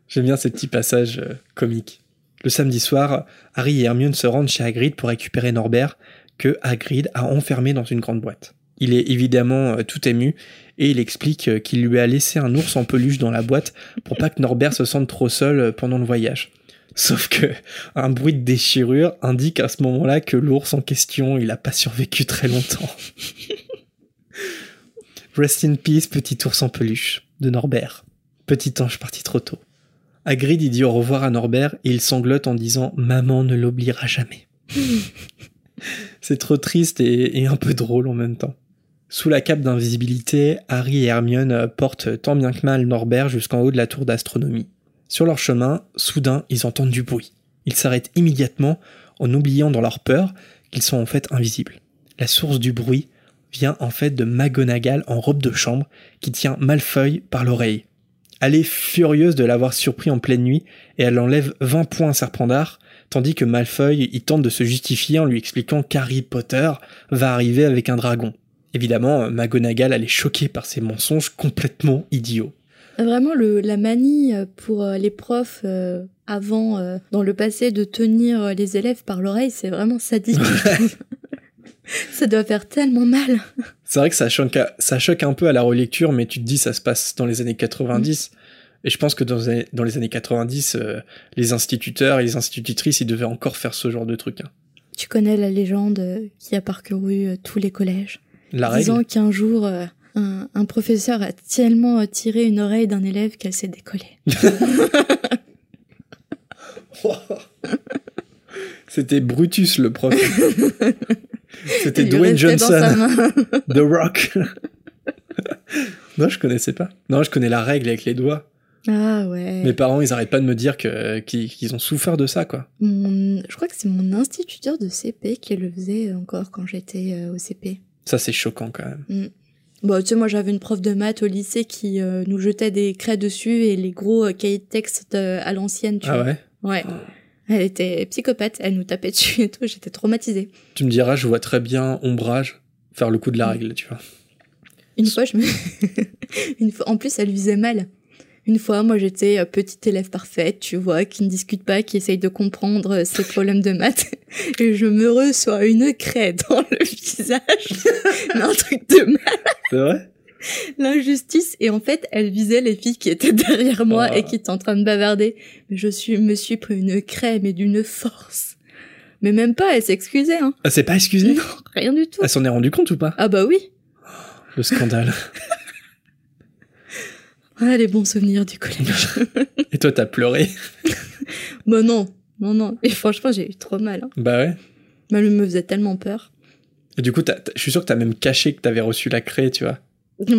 J'aime bien ces petits passages euh, comiques. Le samedi soir, Harry et Hermione se rendent chez Hagrid pour récupérer Norbert, que Hagrid a enfermé dans une grande boîte. Il est évidemment euh, tout ému et il explique euh, qu'il lui a laissé un ours en peluche dans la boîte pour pas que Norbert se sente trop seul pendant le voyage. Sauf que un bruit de déchirure indique à ce moment-là que l'ours en question, il a pas survécu très longtemps. Rest in peace, petit ours en peluche, de Norbert. Petit ange parti trop tôt. Hagrid dit au revoir à Norbert et il sanglote en disant Maman ne l'oubliera jamais. C'est trop triste et, un peu drôle en même temps. Sous la cape d'invisibilité, Harry et Hermione portent tant bien que mal Norbert jusqu'en haut de la tour d'astronomie. Sur leur chemin, soudain, ils entendent du bruit. Ils s'arrêtent immédiatement en oubliant dans leur peur qu'ils sont en fait invisibles. La source du bruit vient en fait de McGonagall en robe de chambre qui tient Malfeuille par l'oreille. Elle est furieuse de l'avoir surpris en pleine nuit et elle enlève 20 points à Serpentard, tandis que Malfeuille y tente de se justifier en lui expliquant qu'Harry Potter va arriver avec un dragon. Évidemment, McGonagall elle est choquée par ces mensonges complètement idiots. Vraiment, le, la manie pour euh, les profs euh, avant, euh, dans le passé, de tenir les élèves par l'oreille, c'est vraiment sadique. ça doit faire tellement mal. C'est vrai que ça choque, ça choque un peu à la relecture, mais tu te dis ça se passe dans les années 90. Et je pense que dans, dans les années 90, euh, les instituteurs et les institutrices, ils devaient encore faire ce genre de truc. Hein. Tu connais la légende qui a parcouru tous les collèges. La disant qu'un jour, euh, un, un, professeur a tellement tiré une oreille d'un élève qu'elle s'est décollée. C'était Brutus le prof. C'était Dwayne Johnson. The Rock. non, je connaissais pas. Non, je connais la règle avec les doigts. Ah ouais. Mes parents, ils arrêtent pas de me dire que qu'ils ont souffert de ça, quoi. Mon, je crois que c'est mon instituteur de CP qui le faisait encore quand j'étais euh, au CP. Ça, c'est choquant quand même. Mm. Bon, tu sais, moi j'avais une prof de maths au lycée qui euh, nous jetait des craies dessus et les gros euh, cahiers de texte euh, à l'ancienne, tu ah vois. ouais Ouais. Elle était psychopathe, elle nous tapait dessus et tout, j'étais traumatisée. Tu me diras, je vois très bien Ombrage faire le coup de la règle, tu vois. Une fois, je me... Une fois... En plus, elle visait mal. Une fois, moi, j'étais petite élève parfaite, tu vois, qui ne discute pas, qui essaye de comprendre ses problèmes de maths. Et je me reçois une craie dans le visage. Un truc de mal. C'est vrai? L'injustice. Et en fait, elle visait les filles qui étaient derrière moi et qui étaient en train de bavarder. Mais je suis, me suis pris une craie, mais d'une force. Mais même pas, elle s'excusait, hein. Ah, c'est pas excusé? Non, rien du tout. Elle s'en est rendue compte ou pas? Ah bah oui. Le scandale. Ah, les bons souvenirs du collège. Et toi, t'as pleuré bah non, non, non. Et franchement, j'ai eu trop mal. Hein. Bah ouais. Mais elle me faisait tellement peur. Et du coup, je suis sûr que t'as même caché que t'avais reçu la craie, tu vois.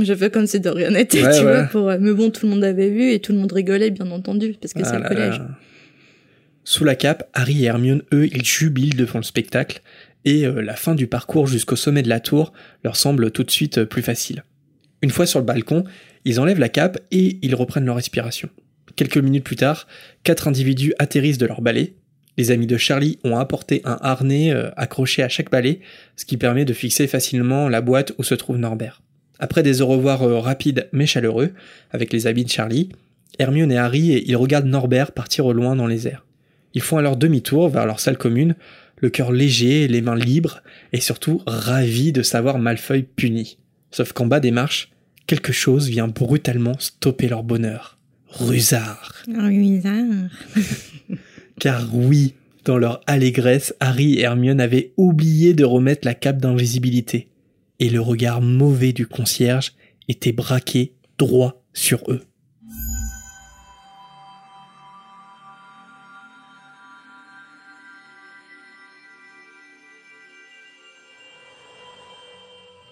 J'ai fait comme si de rien n'était, Ouais, tu ouais. vois. Pour... euh, Mais bon, tout le monde avait vu et tout le monde rigolait, bien entendu, parce que Ah c'est le collège. là. Sous la cape, Harry et Hermione, eux, ils jubilent devant le spectacle, et euh, la fin du parcours jusqu'au sommet de la tour leur semble tout de suite euh, plus facile. Une fois sur le balcon, ils enlèvent la cape et ils reprennent leur respiration. Quelques minutes plus tard, quatre individus atterrissent de leur balai. Les amis de Charlie ont apporté un harnais euh, accroché à chaque balai, ce qui permet de fixer facilement la boîte où se trouve Norbert. Après des au revoir euh, rapides mais chaleureux, avec les habits de Charlie, Hermione et Harry, ils regardent Norbert partir au loin dans les airs. Ils font alors demi-tour vers leur salle commune, le cœur léger, les mains libres, et surtout ravis de savoir Malfeuille puni. Sauf qu'en bas des marches, quelque chose vient brutalement stopper leur bonheur. Rusard. Car oui, dans leur allégresse, Harry et Hermione avaient oublié de remettre la cape d'invisibilité. Et le regard mauvais du concierge était braqué droit sur eux.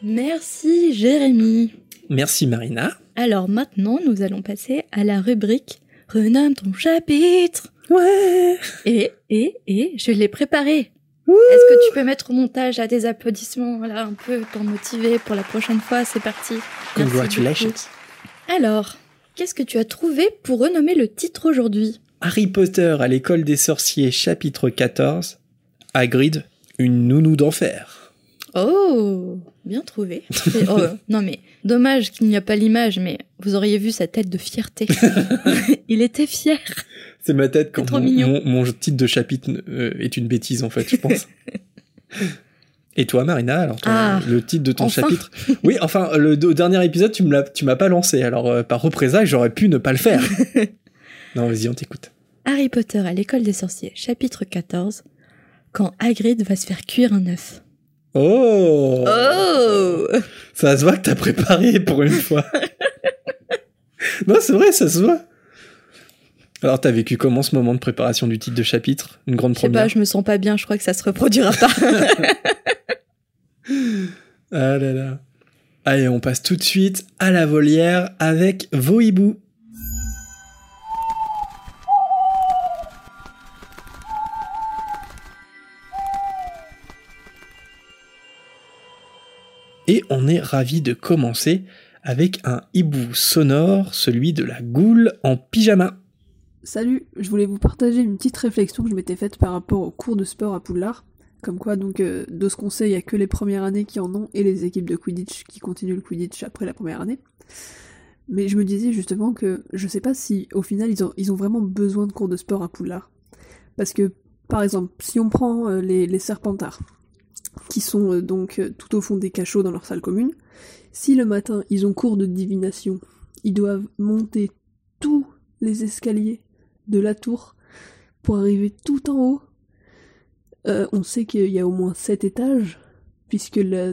Merci, Jérémy. Merci Marina. Alors maintenant, nous allons passer à la rubrique Renomme ton chapitre. Ouais. Et, et, et, je l'ai préparé. Est-ce que tu peux mettre au montage là des applaudissements là un peu pour motiver pour la prochaine fois? C'est parti. Congratulations. Alors, qu'est-ce que tu as trouvé pour renommer le titre aujourd'hui? Harry Potter à l'école des sorciers, chapitre 14. Hagrid, une nounou d'enfer. Oh, bien trouvé. Oh, non mais, dommage qu'il n'y a pas l'image, mais vous auriez vu sa tête de fierté. Il était fier. C'est ma tête quand mon, mignon. mon- mon titre de chapitre euh, est une bêtise, en fait, je pense. Et toi, Marina, alors ton- Ah, le titre de ton enfin. chapitre? Oui, enfin, le, dernier épisode, tu me l'as, tu m'as pas lancé. Alors, euh, par représailles, j'aurais pu ne pas le faire. non, vas-y, on t'écoute. Harry Potter à l'école des sorciers, chapitre 14. Quand Hagrid va se faire cuire un œuf. Oh, Oh Ça se voit que t'as préparé pour une fois. non, c'est vrai, ça se voit. Alors, t'as vécu comment ce moment de préparation du titre de chapitre? Une grande Je sais première? pas, je me sens pas bien, je crois que ça se reproduira pas. Ah là là. Allez, on passe tout de suite à la volière avec vos hiboux. Et on est ravi de commencer avec un hibou sonore, celui de la goule en pyjama. Salut, je voulais vous partager une petite réflexion que je m'étais faite par rapport au cours de sport à Poudlard. Comme quoi, donc, euh, de ce qu'on sait, il n'y a que les premières années qui en ont et les équipes de Quidditch qui continuent le Quidditch après la première année. Mais je me disais justement que je sais pas si au final ils ont, ils ont vraiment besoin de cours de sport à Poudlard. Parce que, par exemple, si on prend euh, les, les Serpentards, qui sont euh, donc euh, tout au fond des cachots dans leur salle commune, si le matin ils ont cours de divination, ils doivent monter tous les escaliers de la tour pour arriver tout en haut. Euh, on sait qu'il y a au moins 7 étages, puisque la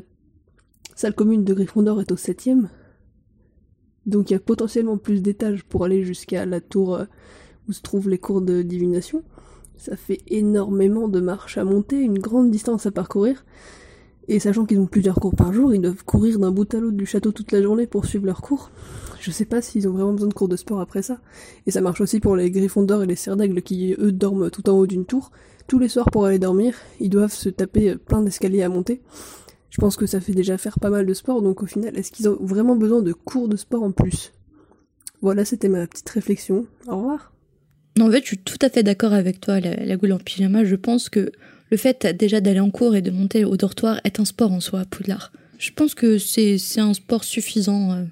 salle commune de Gryffondor est au septième. Donc il y a potentiellement plus d'étages pour aller jusqu'à la tour où se trouvent les cours de divination. Ça fait énormément de marches à monter, une grande distance à parcourir. Et sachant qu'ils ont plusieurs cours par jour, ils doivent courir d'un bout à l'autre du château toute la journée pour suivre leurs cours. Je sais pas s'ils ont vraiment besoin de cours de sport après ça. Et ça marche aussi pour les Gryffondor et les Serdaigle qui, eux, dorment tout en haut d'une tour. Tous les soirs pour aller dormir, ils doivent se taper euh, plein d'escaliers à monter. Je pense que ça fait déjà faire pas mal de sport, donc au final, est-ce qu'ils ont vraiment besoin de cours de sport en plus? Voilà, c'était ma petite réflexion. Au revoir. Non, en fait, je suis tout à fait d'accord avec toi, la, la goule en pyjama. Je pense que le fait déjà d'aller en cours et de monter au dortoir est un sport en soi à Poudlard. Je pense que c'est c'est un sport suffisant. euh.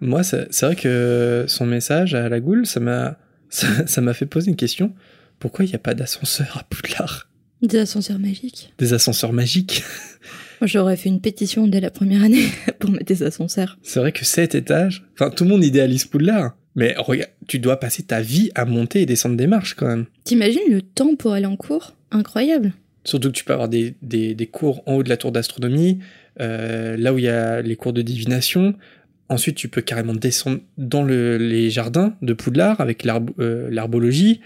Moi, c'est vrai que son message à la goule, ça m'a ça m'a fait poser une question. Pourquoi il n'y a pas d'ascenseur à Poudlard? Des ascenseurs magiques. Des ascenseurs magiques Moi, j'aurais fait une pétition dès la première année pour mettre des ascenseurs. C'est vrai que cet étage... Enfin, tout le monde idéalise Poudlard. Mais regarde, tu dois passer ta vie à monter et descendre des marches quand même. T'imagines le temps pour aller en cours? Incroyable. Surtout que tu peux avoir des, des, des cours en haut de la tour d'astronomie, euh, là où il y a les cours de divination. Ensuite, tu peux carrément descendre dans le- les jardins de Poudlard avec euh, l'arbologie,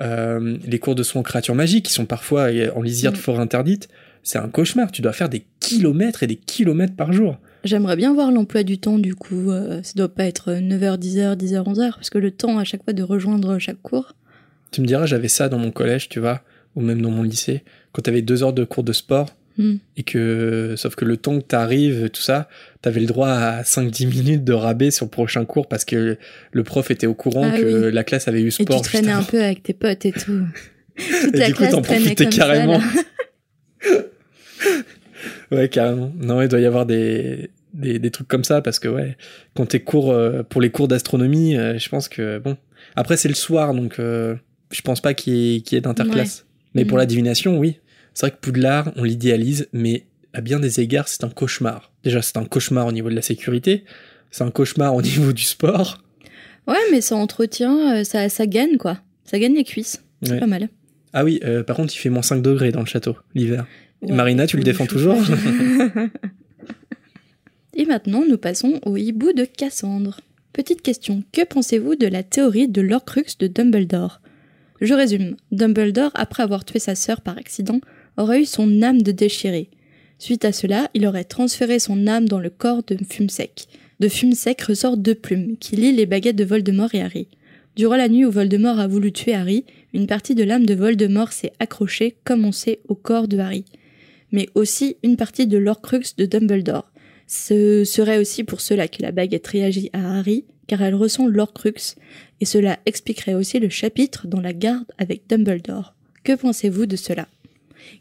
euh, les cours de soins aux créatures magiques qui sont parfois en lisière de Mm. forêt interdite. C'est un cauchemar. Tu dois faire des kilomètres et des kilomètres par jour. J'aimerais bien voir l'emploi du temps, du coup. euh, ça doit pas être 9h, 10h, 10h, 11h, parce que le temps à chaque fois de rejoindre chaque cours. Tu me diras, j'avais ça dans mon collège, tu vois, ou même dans mon lycée, quand t'avais deux heures de cours de sport, Hmm. et que, sauf que le temps que t'arrives, tout ça, t'avais le droit à 5-10 minutes de rabais sur le prochain cours parce que le prof était au courant Ah que oui. la classe avait eu Et sport. tu traînais un peu avec tes potes et tout. Toute Et la du coup, t'en profitais carrément. ça. Ouais, carrément. Non, il doit y avoir des, des, des trucs comme ça parce que, ouais, quand t'es cours, euh, pour les cours d'astronomie, euh, je pense que, bon. Après, c'est le soir, donc, euh, je pense pas qu'il y ait, ait d'interclasse. Mais pour Mhm. la divination, oui. C'est vrai que Poudlard, on l'idéalise, mais à bien des égards, c'est un cauchemar. Déjà, c'est un cauchemar au niveau de la sécurité. C'est un cauchemar au niveau du sport. Ouais, mais ça entretient, ça, ça gagne, quoi. Ça gagne les cuisses. C'est Ouais. pas mal. Ah oui, euh, par contre, il fait moins 5 degrés dans le château, l'hiver. Ouais, Marina, tu le défends toujours. Et maintenant, nous passons au hibou de Cassandre. Petite question, que pensez-vous de la théorie de l'Orcrux de Dumbledore? Je résume. Dumbledore, après avoir tué sa sœur par accident, aurait eu son âme de déchirée. Suite à cela, il aurait transféré son âme dans le corps de Fumsec. De Fumsec ressort deux plumes, qui lient les baguettes de Voldemort et Harry. Durant la nuit où Voldemort a voulu tuer Harry, une partie de l'âme de Voldemort s'est accrochée, comme on sait, au corps de Harry. Mais aussi une partie de l'Orcrux de Dumbledore. Ce serait aussi pour cela que la baguette réagit à Harry, car elle ressent l'Orcrux, et cela expliquerait aussi le chapitre dans la garde avec Dumbledore. Que pensez-vous de cela?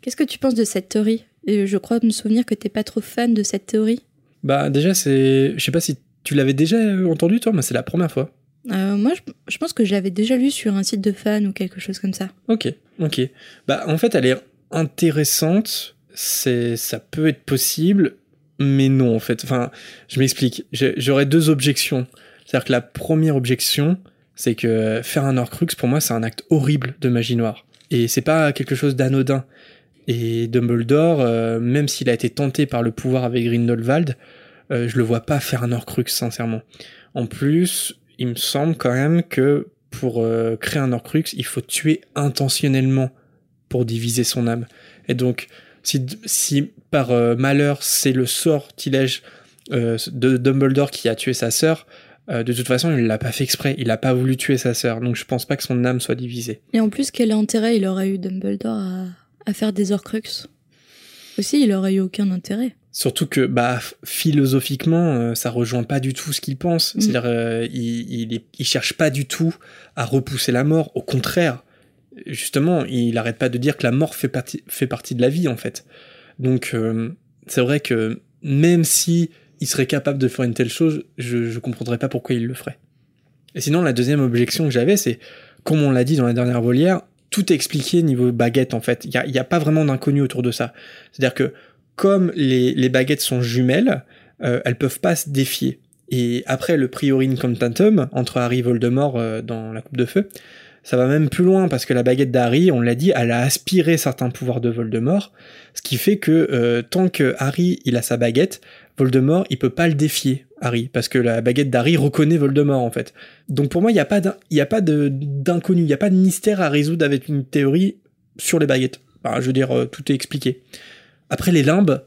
Qu'est-ce que tu penses de cette théorie? Et Je crois me souvenir que t'es pas trop fan de cette théorie. Bah déjà c'est, je sais pas si tu l'avais déjà entendu toi, mais c'est la première fois. Euh, moi, je, je pense que je l'avais déjà lu sur un site de fans ou quelque chose comme ça. Ok, ok. Bah en fait elle est intéressante, c'est, ça peut être possible, mais non en fait. Enfin, je m'explique. J'aurais deux objections. C'est-à-dire que la première objection, c'est que faire un Horcrux pour moi c'est un acte horrible de magie noire, et c'est pas quelque chose d'anodin. Et Dumbledore, euh, même s'il a été tenté par le pouvoir avec Grindelwald, euh, je le vois pas faire un Horcrux, sincèrement. En plus, il me semble quand même que pour euh, créer un Horcrux, il faut tuer intentionnellement pour diviser son âme. Et donc, si, si par euh, malheur c'est le sortilège euh, de Dumbledore qui a tué sa sœur, euh, de toute façon, il l'a pas fait exprès. Il a pas voulu tuer sa sœur. Donc, je pense pas que son âme soit divisée. Et en plus, quel intérêt il aurait eu Dumbledore à, à faire des Horcrux Aussi, il aurait eu aucun intérêt. Surtout que, bah, philosophiquement, euh, ça rejoint pas du tout ce qu'il pense. Mm. C'est-à-dire, euh, il, il, est- il cherche pas du tout à repousser la mort. Au contraire, justement, il arrête pas de dire que la mort fait partie, fait partie de la vie, en fait. Donc, euh, c'est vrai que même si il serait capable de faire une telle chose, je, je comprendrais pas pourquoi il le ferait. Et sinon, la deuxième objection que j'avais, c'est, comme on l'a dit dans la dernière volière, tout est expliqué niveau baguette, en fait. Il y a, y a pas vraiment d'inconnu autour de ça. C'est-à-dire que, comme les, baguettes sont jumelles, euh, elles peuvent pas se défier. Et après le priori incantatum entre Harry Voldemort euh, dans la coupe de feu, ça va même plus loin parce que la baguette d'Harry, on l'a dit, elle a aspiré certains pouvoirs de Voldemort, ce qui fait que euh, tant que Harry il a sa baguette, Voldemort il peut pas le défier Harry parce que la baguette d'Harry reconnaît Voldemort en fait. Donc pour moi il y a pas il y a pas de d'inconnu, il y a pas de mystère à résoudre avec une théorie sur les baguettes. Enfin, je veux dire euh, tout est expliqué. Après les limbes,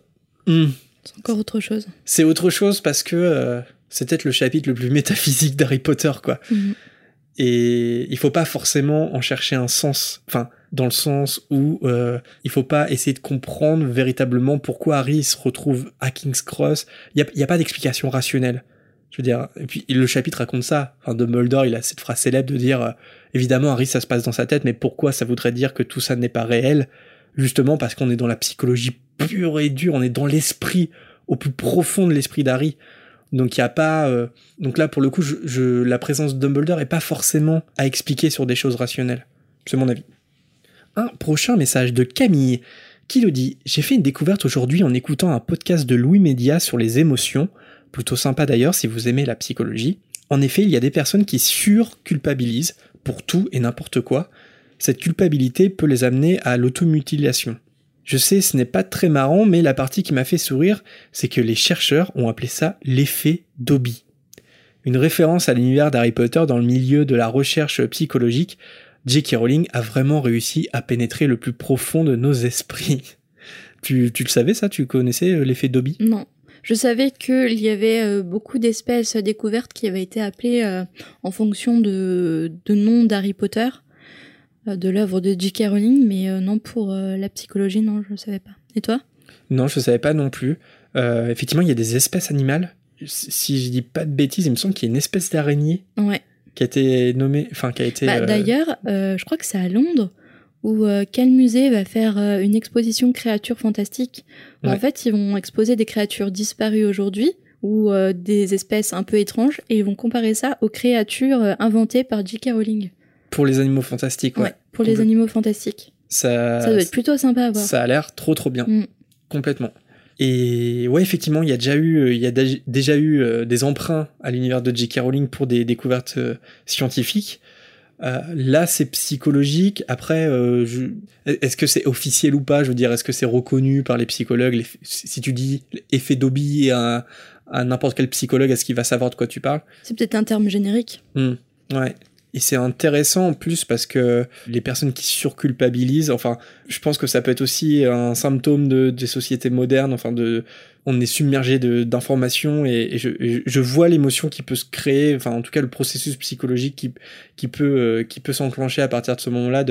hmm, C'est encore autre chose. c'est autre chose parce que euh, c'est peut-être le chapitre le plus métaphysique d'Harry Potter, quoi. Mhm. Et il faut pas forcément en chercher un sens, enfin, dans le sens où euh, il faut pas essayer de comprendre véritablement pourquoi Harry se retrouve à King's Cross. Il y a, pas d'explication rationnelle. Je veux dire, et puis le chapitre raconte ça. Enfin, Dumbledore, il a cette phrase célèbre de dire, euh, évidemment, Harry, ça se passe dans sa tête, mais pourquoi ça voudrait dire que tout ça n'est pas réel? Justement parce qu'on est dans la psychologie pure et dure, on est dans l'esprit, au plus profond de l'esprit d'Harry. Donc il y a pas, euh, donc là pour le coup, je, la présence de Dumbledore est pas forcément à expliquer sur des choses rationnelles. C'est mon avis. Un prochain message de Camille qui nous dit J'ai fait une découverte aujourd'hui en écoutant un podcast de Louis Média sur les émotions, plutôt sympa d'ailleurs si vous aimez la psychologie. En effet, il y a des personnes qui surculpabilisent pour tout et n'importe quoi. Cette culpabilité peut les amener à l'automutilation. Je sais, ce n'est pas très marrant, mais la partie qui m'a fait sourire, c'est que les chercheurs ont appelé ça l'effet Dobby. Une référence à l'univers d'Harry Potter dans le milieu de la recherche psychologique, J.K. Rowling a vraiment réussi à pénétrer le plus profond de nos esprits. Tu, le savais ça? Tu connaissais euh, l'effet Dobby? Non. Je savais qu'il y avait euh, beaucoup d'espèces découvertes qui avaient été appelées euh, en fonction de, noms d'Harry Potter, de l'œuvre de J.K. Rowling, mais euh, non pour euh, la psychologie, non, je ne savais pas. Et toi? Non, je savais pas non plus. Euh, effectivement, il y a des espèces animales. Si je dis pas de bêtises, il me semble qu'il y a une espèce d'araignée Ouais. qui a été nommée, enfin qui a été. Bah, euh, D'ailleurs, euh, je crois que c'est à Londres où euh, quel musée va faire euh, une exposition créatures fantastiques où Ouais. en fait ils vont exposer des créatures disparues aujourd'hui ou euh, des espèces un peu étranges et ils vont comparer ça aux créatures euh, inventées par J.K. Rowling. Pour les animaux fantastiques. Ouais. Ouais, pour les animaux fantastiques. Ça, ça doit être plutôt sympa à voir. ça a l'air trop trop bien, Mm. complètement. Et ouais, effectivement, il y a déjà eu, euh, il y a dé- déjà eu euh, des emprunts à l'univers de J.K. Rowling pour des découvertes euh, scientifiques. Euh, là, c'est psychologique. Après, euh, je- est-ce que c'est officiel ou pas? Je veux dire, est-ce que c'est reconnu par les psychologues? Les- Si tu dis effet Dobby à, à n'importe quel psychologue, est-ce qu'il va savoir de quoi tu parles? C'est peut-être un terme générique. Hmm, Ouais. Et c'est intéressant en plus parce que les personnes qui surculpabilisent, enfin, je pense que ça peut être aussi un symptôme de, des sociétés modernes, enfin, de, on est submergé d'informations et, je, je vois l'émotion qui peut se créer, enfin, en tout cas, le processus psychologique qui, qui peut, euh, qui peut s'enclencher à partir de ce moment-là,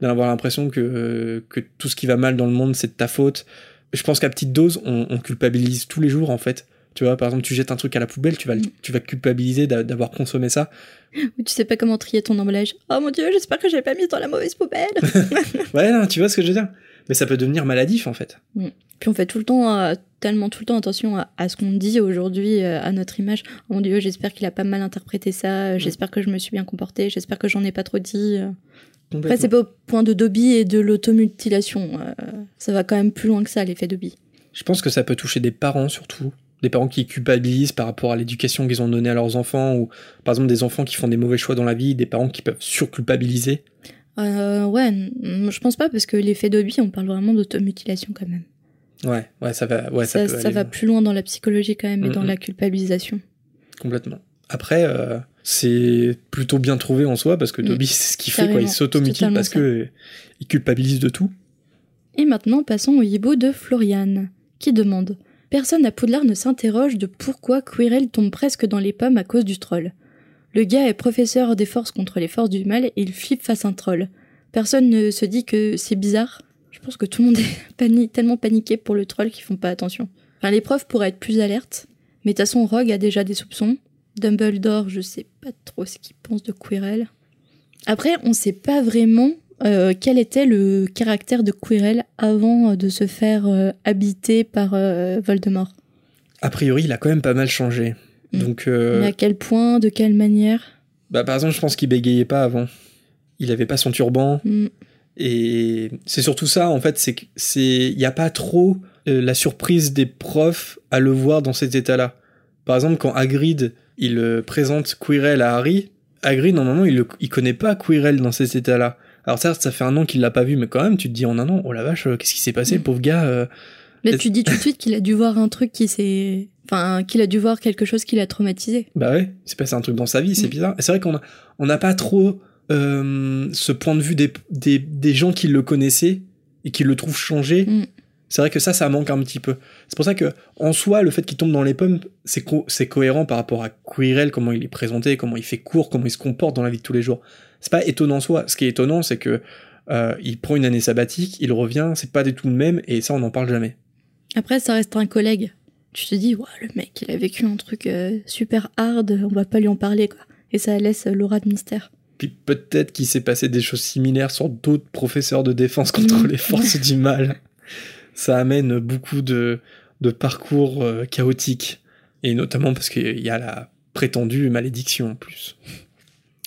d'avoir l'impression que, euh, que tout ce qui va mal dans le monde, c'est de ta faute. Je pense qu'à petite dose, on, on culpabilise tous les jours, en fait. Tu vois, par exemple, tu jettes un truc à la poubelle, tu vas, Mm. tu vas culpabiliser d'a- d'avoir consommé ça. Ou tu sais pas comment trier ton emballage. Oh mon dieu, j'espère que j'ai pas mis dans la mauvaise poubelle. Ouais, non, tu vois ce que je veux dire Mais ça peut devenir maladif, en fait. Puis on fait tout le temps, euh, tellement tout le temps attention à, à ce qu'on dit aujourd'hui, euh, à notre image. Oh mon dieu, j'espère qu'il a pas mal interprété ça. euh, J'espère que je me suis bien comportée. J'espère que j'en ai pas trop dit. Après, c'est pas au point de Dobby et de l'automutilation. euh, ça va quand même plus loin que ça, l'effet Dobby. Je pense que ça peut toucher des parents surtout. Des parents qui culpabilisent par rapport à l'éducation qu'ils ont donnée à leurs enfants, ou par exemple des enfants qui font des mauvais choix dans la vie, des parents qui peuvent surculpabiliser. Euh, ouais, je pense pas parce que l'effet Dobby, on parle vraiment d'automutilation quand même. Ouais, ouais, ça va, ouais, ça, ça peut ça aller va plus loin dans la psychologie quand même et dans Mhm. la culpabilisation. complètement. Après, euh, c'est plutôt bien trouvé en soi parce que Mm. Dobby, c'est ce qu'il fait, quoi. Il s'automutile parce ça. que euh, il culpabilise de tout. Et maintenant, passons au hibou de Floriane, qui demande Personne à Poudlard ne s'interroge de pourquoi Quirrell tombe presque dans les pommes à cause du troll. Le gars est professeur des forces contre les forces du mal et il flippe face à un troll. Personne ne se dit que c'est bizarre. Je pense que tout le monde est tellement paniqué pour le troll qu'ils font pas attention. Enfin, les profs pourraient être plus alertes, mais de toute façon, Rogue a déjà des soupçons. Dumbledore, je sais pas trop ce qu'il pense de Quirrell. Après, on sait pas vraiment euh, quel était le caractère de Quirrell avant euh, de se faire euh, habiter par Voldemort? A priori, il a quand même pas mal changé. Mm. Donc, Mais à quel point, de quelle manière? Bah, par exemple, je pense qu'il bégayait pas avant. Il avait pas son turban. Hmm. Et c'est surtout ça, en fait, c'est que c'est, il y a pas trop la surprise des profs à le voir dans cet état-là. Par exemple, quand Hagrid il présente Quirrell à Harry, Hagrid normalement il, le, il connaît pas Quirrell dans cet état-là. Alors ça, ça fait un an qu'il l'a pas vu, mais quand même, tu te dis en un an, oh la vache, euh, qu'est-ce qui s'est passé, le pauvre gars. euh, Est-ce- tu dis tout de suite qu'il a dû voir un truc qui s'est. Enfin, qu'il a dû voir quelque chose qui l'a traumatisé. Bah ouais, c'est passé un truc dans sa vie, c'est Mm. bizarre. Et c'est vrai qu'on a, on n'a pas trop euh, ce point de vue des, des, des gens qui le connaissaient et qui le trouvent changé. Mm. C'est vrai que ça, ça manque un petit peu. C'est pour ça que, en soi, le fait qu'il tombe dans les pommes, c'est co- c'est cohérent par rapport à Quirrell, comment il est présenté, comment il fait court, comment il se comporte dans la vie de tous les jours. C'est pas étonnant en soi. Ce qui est étonnant, c'est que euh, il prend une année sabbatique, il revient, c'est pas du tout le même, et ça, on n'en parle jamais. Après, ça reste un collègue. Tu te dis, ouais, le mec, il a vécu un truc euh, super hard, on va pas lui en parler, quoi. Et ça laisse euh, l'aura de mystère. Puis peut-être qu'il s'est passé des choses similaires sur d'autres professeurs de défense contre Mm. les forces du mal. Ça amène beaucoup de, de parcours euh, chaotiques. Et notamment parce qu'il y a la prétendue malédiction en plus.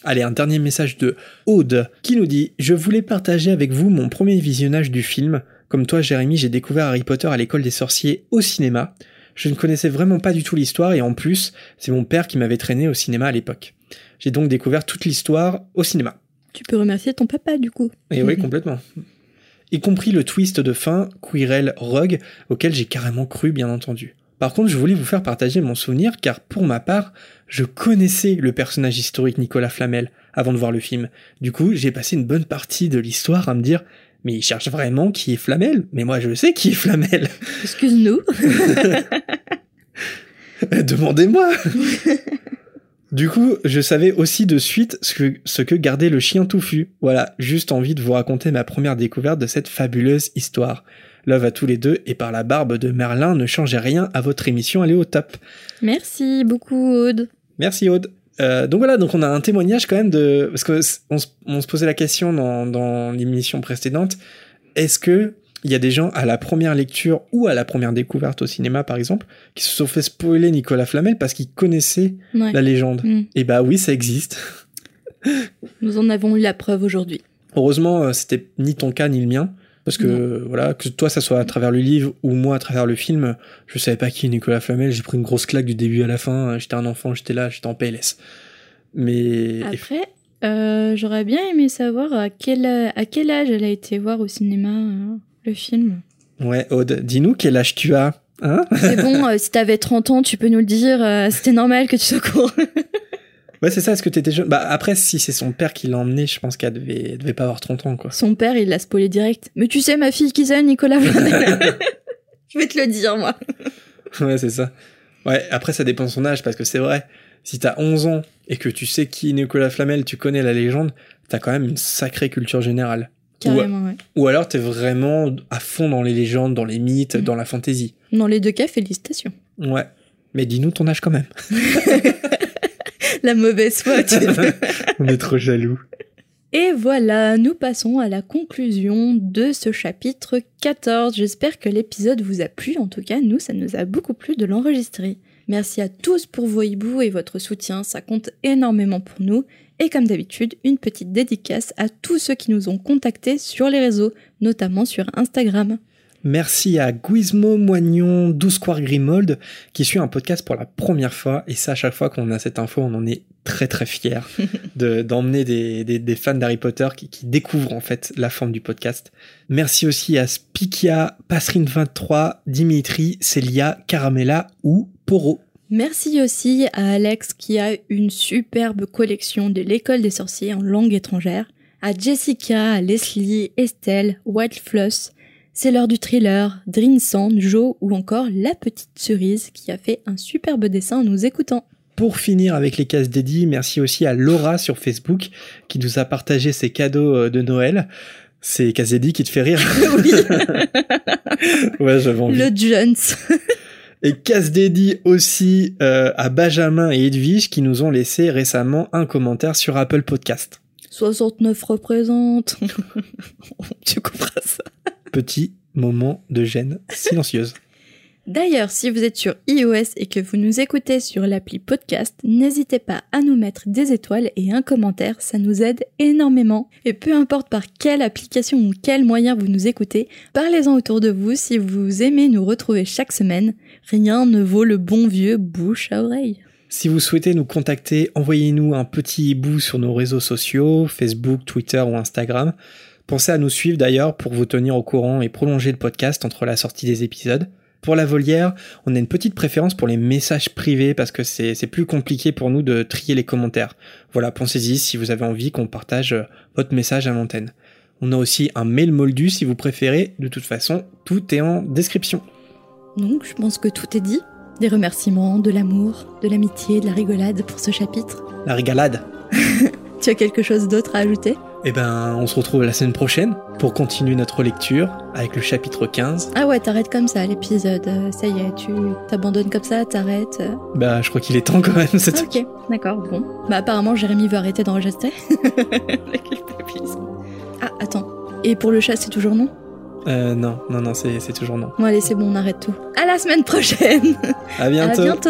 Allez, un dernier message de Aude qui nous dit Je voulais partager avec vous mon premier visionnage du film. Comme toi, Jérémy, j'ai découvert Harry Potter à l'école des sorciers au cinéma. Je ne connaissais vraiment pas du tout l'histoire et en plus, c'est mon père qui m'avait traîné au cinéma à l'époque. J'ai donc découvert toute l'histoire au cinéma. Tu peux remercier ton papa, du coup. Et oui, complètement. Y compris le twist de fin, Quirrell Rogue, auquel j'ai carrément cru, bien entendu. Par contre, je voulais vous faire partager mon souvenir, car pour ma part, je connaissais le personnage historique Nicolas Flamel avant de voir le film. Du coup, j'ai passé une bonne partie de l'histoire à me dire mais il cherche vraiment qui est Flamel? Mais moi, je sais qui est Flamel Excuse-nous. Demandez-moi Du coup, je savais aussi de suite ce que, ce que gardait le chien touffu. Voilà, juste envie de vous raconter ma première découverte de cette fabuleuse histoire. Love à tous les deux, et par la barbe de Merlin, ne changez rien à votre émission, elle est au top. Merci beaucoup, Aude. Merci Aude. Euh, donc voilà, donc on a un témoignage quand même de... Parce que c- on, se- on se posait la question dans, dans l'émission précédente, est-ce que il y a des gens à la première lecture ou à la première découverte au cinéma par exemple, qui se sont fait spoiler Nicolas Flamel parce qu'ils connaissaient Ouais. la légende Mm. Et bah oui, ça existe. Nous en avons eu la preuve aujourd'hui. Heureusement, euh, c'était ni ton cas ni le mien. Parce que, voilà, que toi, ça soit à travers le livre ou moi à travers le film, je savais pas qui est Nicolas Flamel. J'ai pris une grosse claque du début à la fin. Euh, J'étais un enfant, j'étais là, j'étais en PLS. Mais. Après, euh, j'aurais bien aimé savoir à quel, à quel âge elle a été voir au cinéma euh, le film. Ouais, Aude, dis-nous quel âge tu as. Hein? C'est bon, euh, si t'avais 30 ans, tu peux nous le dire, euh, c'était normal que tu sois court. Ouais, c'est ça, est-ce que t'étais jeune Bah après, si c'est son père qui l'a emmené, je pense qu'elle devait, elle devait pas avoir 30 ans, quoi. Son père, il l'a spoilé direct. Mais tu sais, ma fille, qui c'est, Nicolas Flamel Je vais te le dire, moi. ouais, c'est ça. Ouais, après, ça dépend de son âge, parce que c'est vrai, si t'as 11 ans et que tu sais qui est Nicolas Flamel, tu connais la légende, t'as quand même une sacrée culture générale. Carrément, ouais. Ou alors t'es vraiment à fond dans les légendes, dans les mythes, Mm. dans la fantaisie. Dans les deux cas, félicitations. Ouais. Mais dis-nous ton âge quand même. La mauvaise foi, tu. On est trop jaloux. Et voilà, nous passons à la conclusion de ce chapitre 14. J'espère que l'épisode vous a plu. En tout cas, nous, ça nous a beaucoup plu de l'enregistrer. Merci à tous pour vos hiboux et votre soutien, ça compte énormément pour nous. Et comme d'habitude, une petite dédicace à tous ceux qui nous ont contactés sur les réseaux, notamment sur Instagram. Merci à Guizmo Moignon 12 Grimold qui suit un podcast pour la première fois. Et ça, à chaque fois qu'on a cette info, on en est très très fiers de, d'emmener des, des, des fans d'Harry Potter qui, qui découvrent en fait la forme du podcast. Merci aussi à Spikia, Passerine23, Dimitri, Celia, Caramella ou Poro. Merci aussi à Alex qui a une superbe collection de l'école des sorciers en langue étrangère, à Jessica, à Leslie, Estelle, White Floss, c'est l'heure du thriller, Drinsan, Joe ou encore La Petite Cerise qui a fait un superbe dessin en nous écoutant. Pour finir avec les cases dédiées, merci aussi à Laura sur Facebook qui nous a partagé ses cadeaux euh, de Noël. C'est Kazedi qui te fait rire. oui, ouais, j'avais envie. le Jones. Et casse dédié aussi euh, à Benjamin et Edwige qui nous ont laissé récemment un commentaire sur Apple Podcast. 69 représente. tu comprends ça? Petit moment de gêne silencieuse. D'ailleurs, si vous êtes sur iOS et que vous nous écoutez sur l'appli podcast, n'hésitez pas à nous mettre des étoiles et un commentaire, ça nous aide énormément. Et peu importe par quelle application ou quel moyen vous nous écoutez, parlez-en autour de vous si vous aimez nous retrouver chaque semaine. Rien ne vaut le bon vieux bouche à oreille. Si vous souhaitez nous contacter, envoyez-nous un petit bout sur nos réseaux sociaux, Facebook, Twitter ou Instagram. Pensez à nous suivre d'ailleurs pour vous tenir au courant et prolonger le podcast entre la sortie des épisodes. Pour la volière, on a une petite préférence pour les messages privés parce que c'est plus compliqué pour nous de trier les commentaires. Voilà, pensez-y si vous avez envie qu'on partage euh, votre message à l'antenne. On a aussi un mail moldu si vous préférez. De toute façon, tout est en description. Donc, je pense que tout est dit. Des remerciements, de l'amour, de l'amitié, de la rigolade pour ce chapitre. La régalade. Tu as quelque chose d'autre à ajouter? Eh ben, on se retrouve la semaine prochaine pour continuer notre lecture avec le chapitre 15. Ah ouais, t'arrêtes comme ça l'épisode. Euh, Ça y est, tu t'abandonnes comme ça, t'arrêtes. euh. Bah, je crois qu'il est temps quand même, c'est Ah, ok, d'accord, bon. Bah apparemment Jérémy veut arrêter d'enregistrer. Ah, attends. Et pour le chat, c'est toujours non? Euh, non, non, non, c'est c'est toujours non. Bon allez, c'est bon, on arrête tout. À la semaine prochaine À bientôt. À bientôt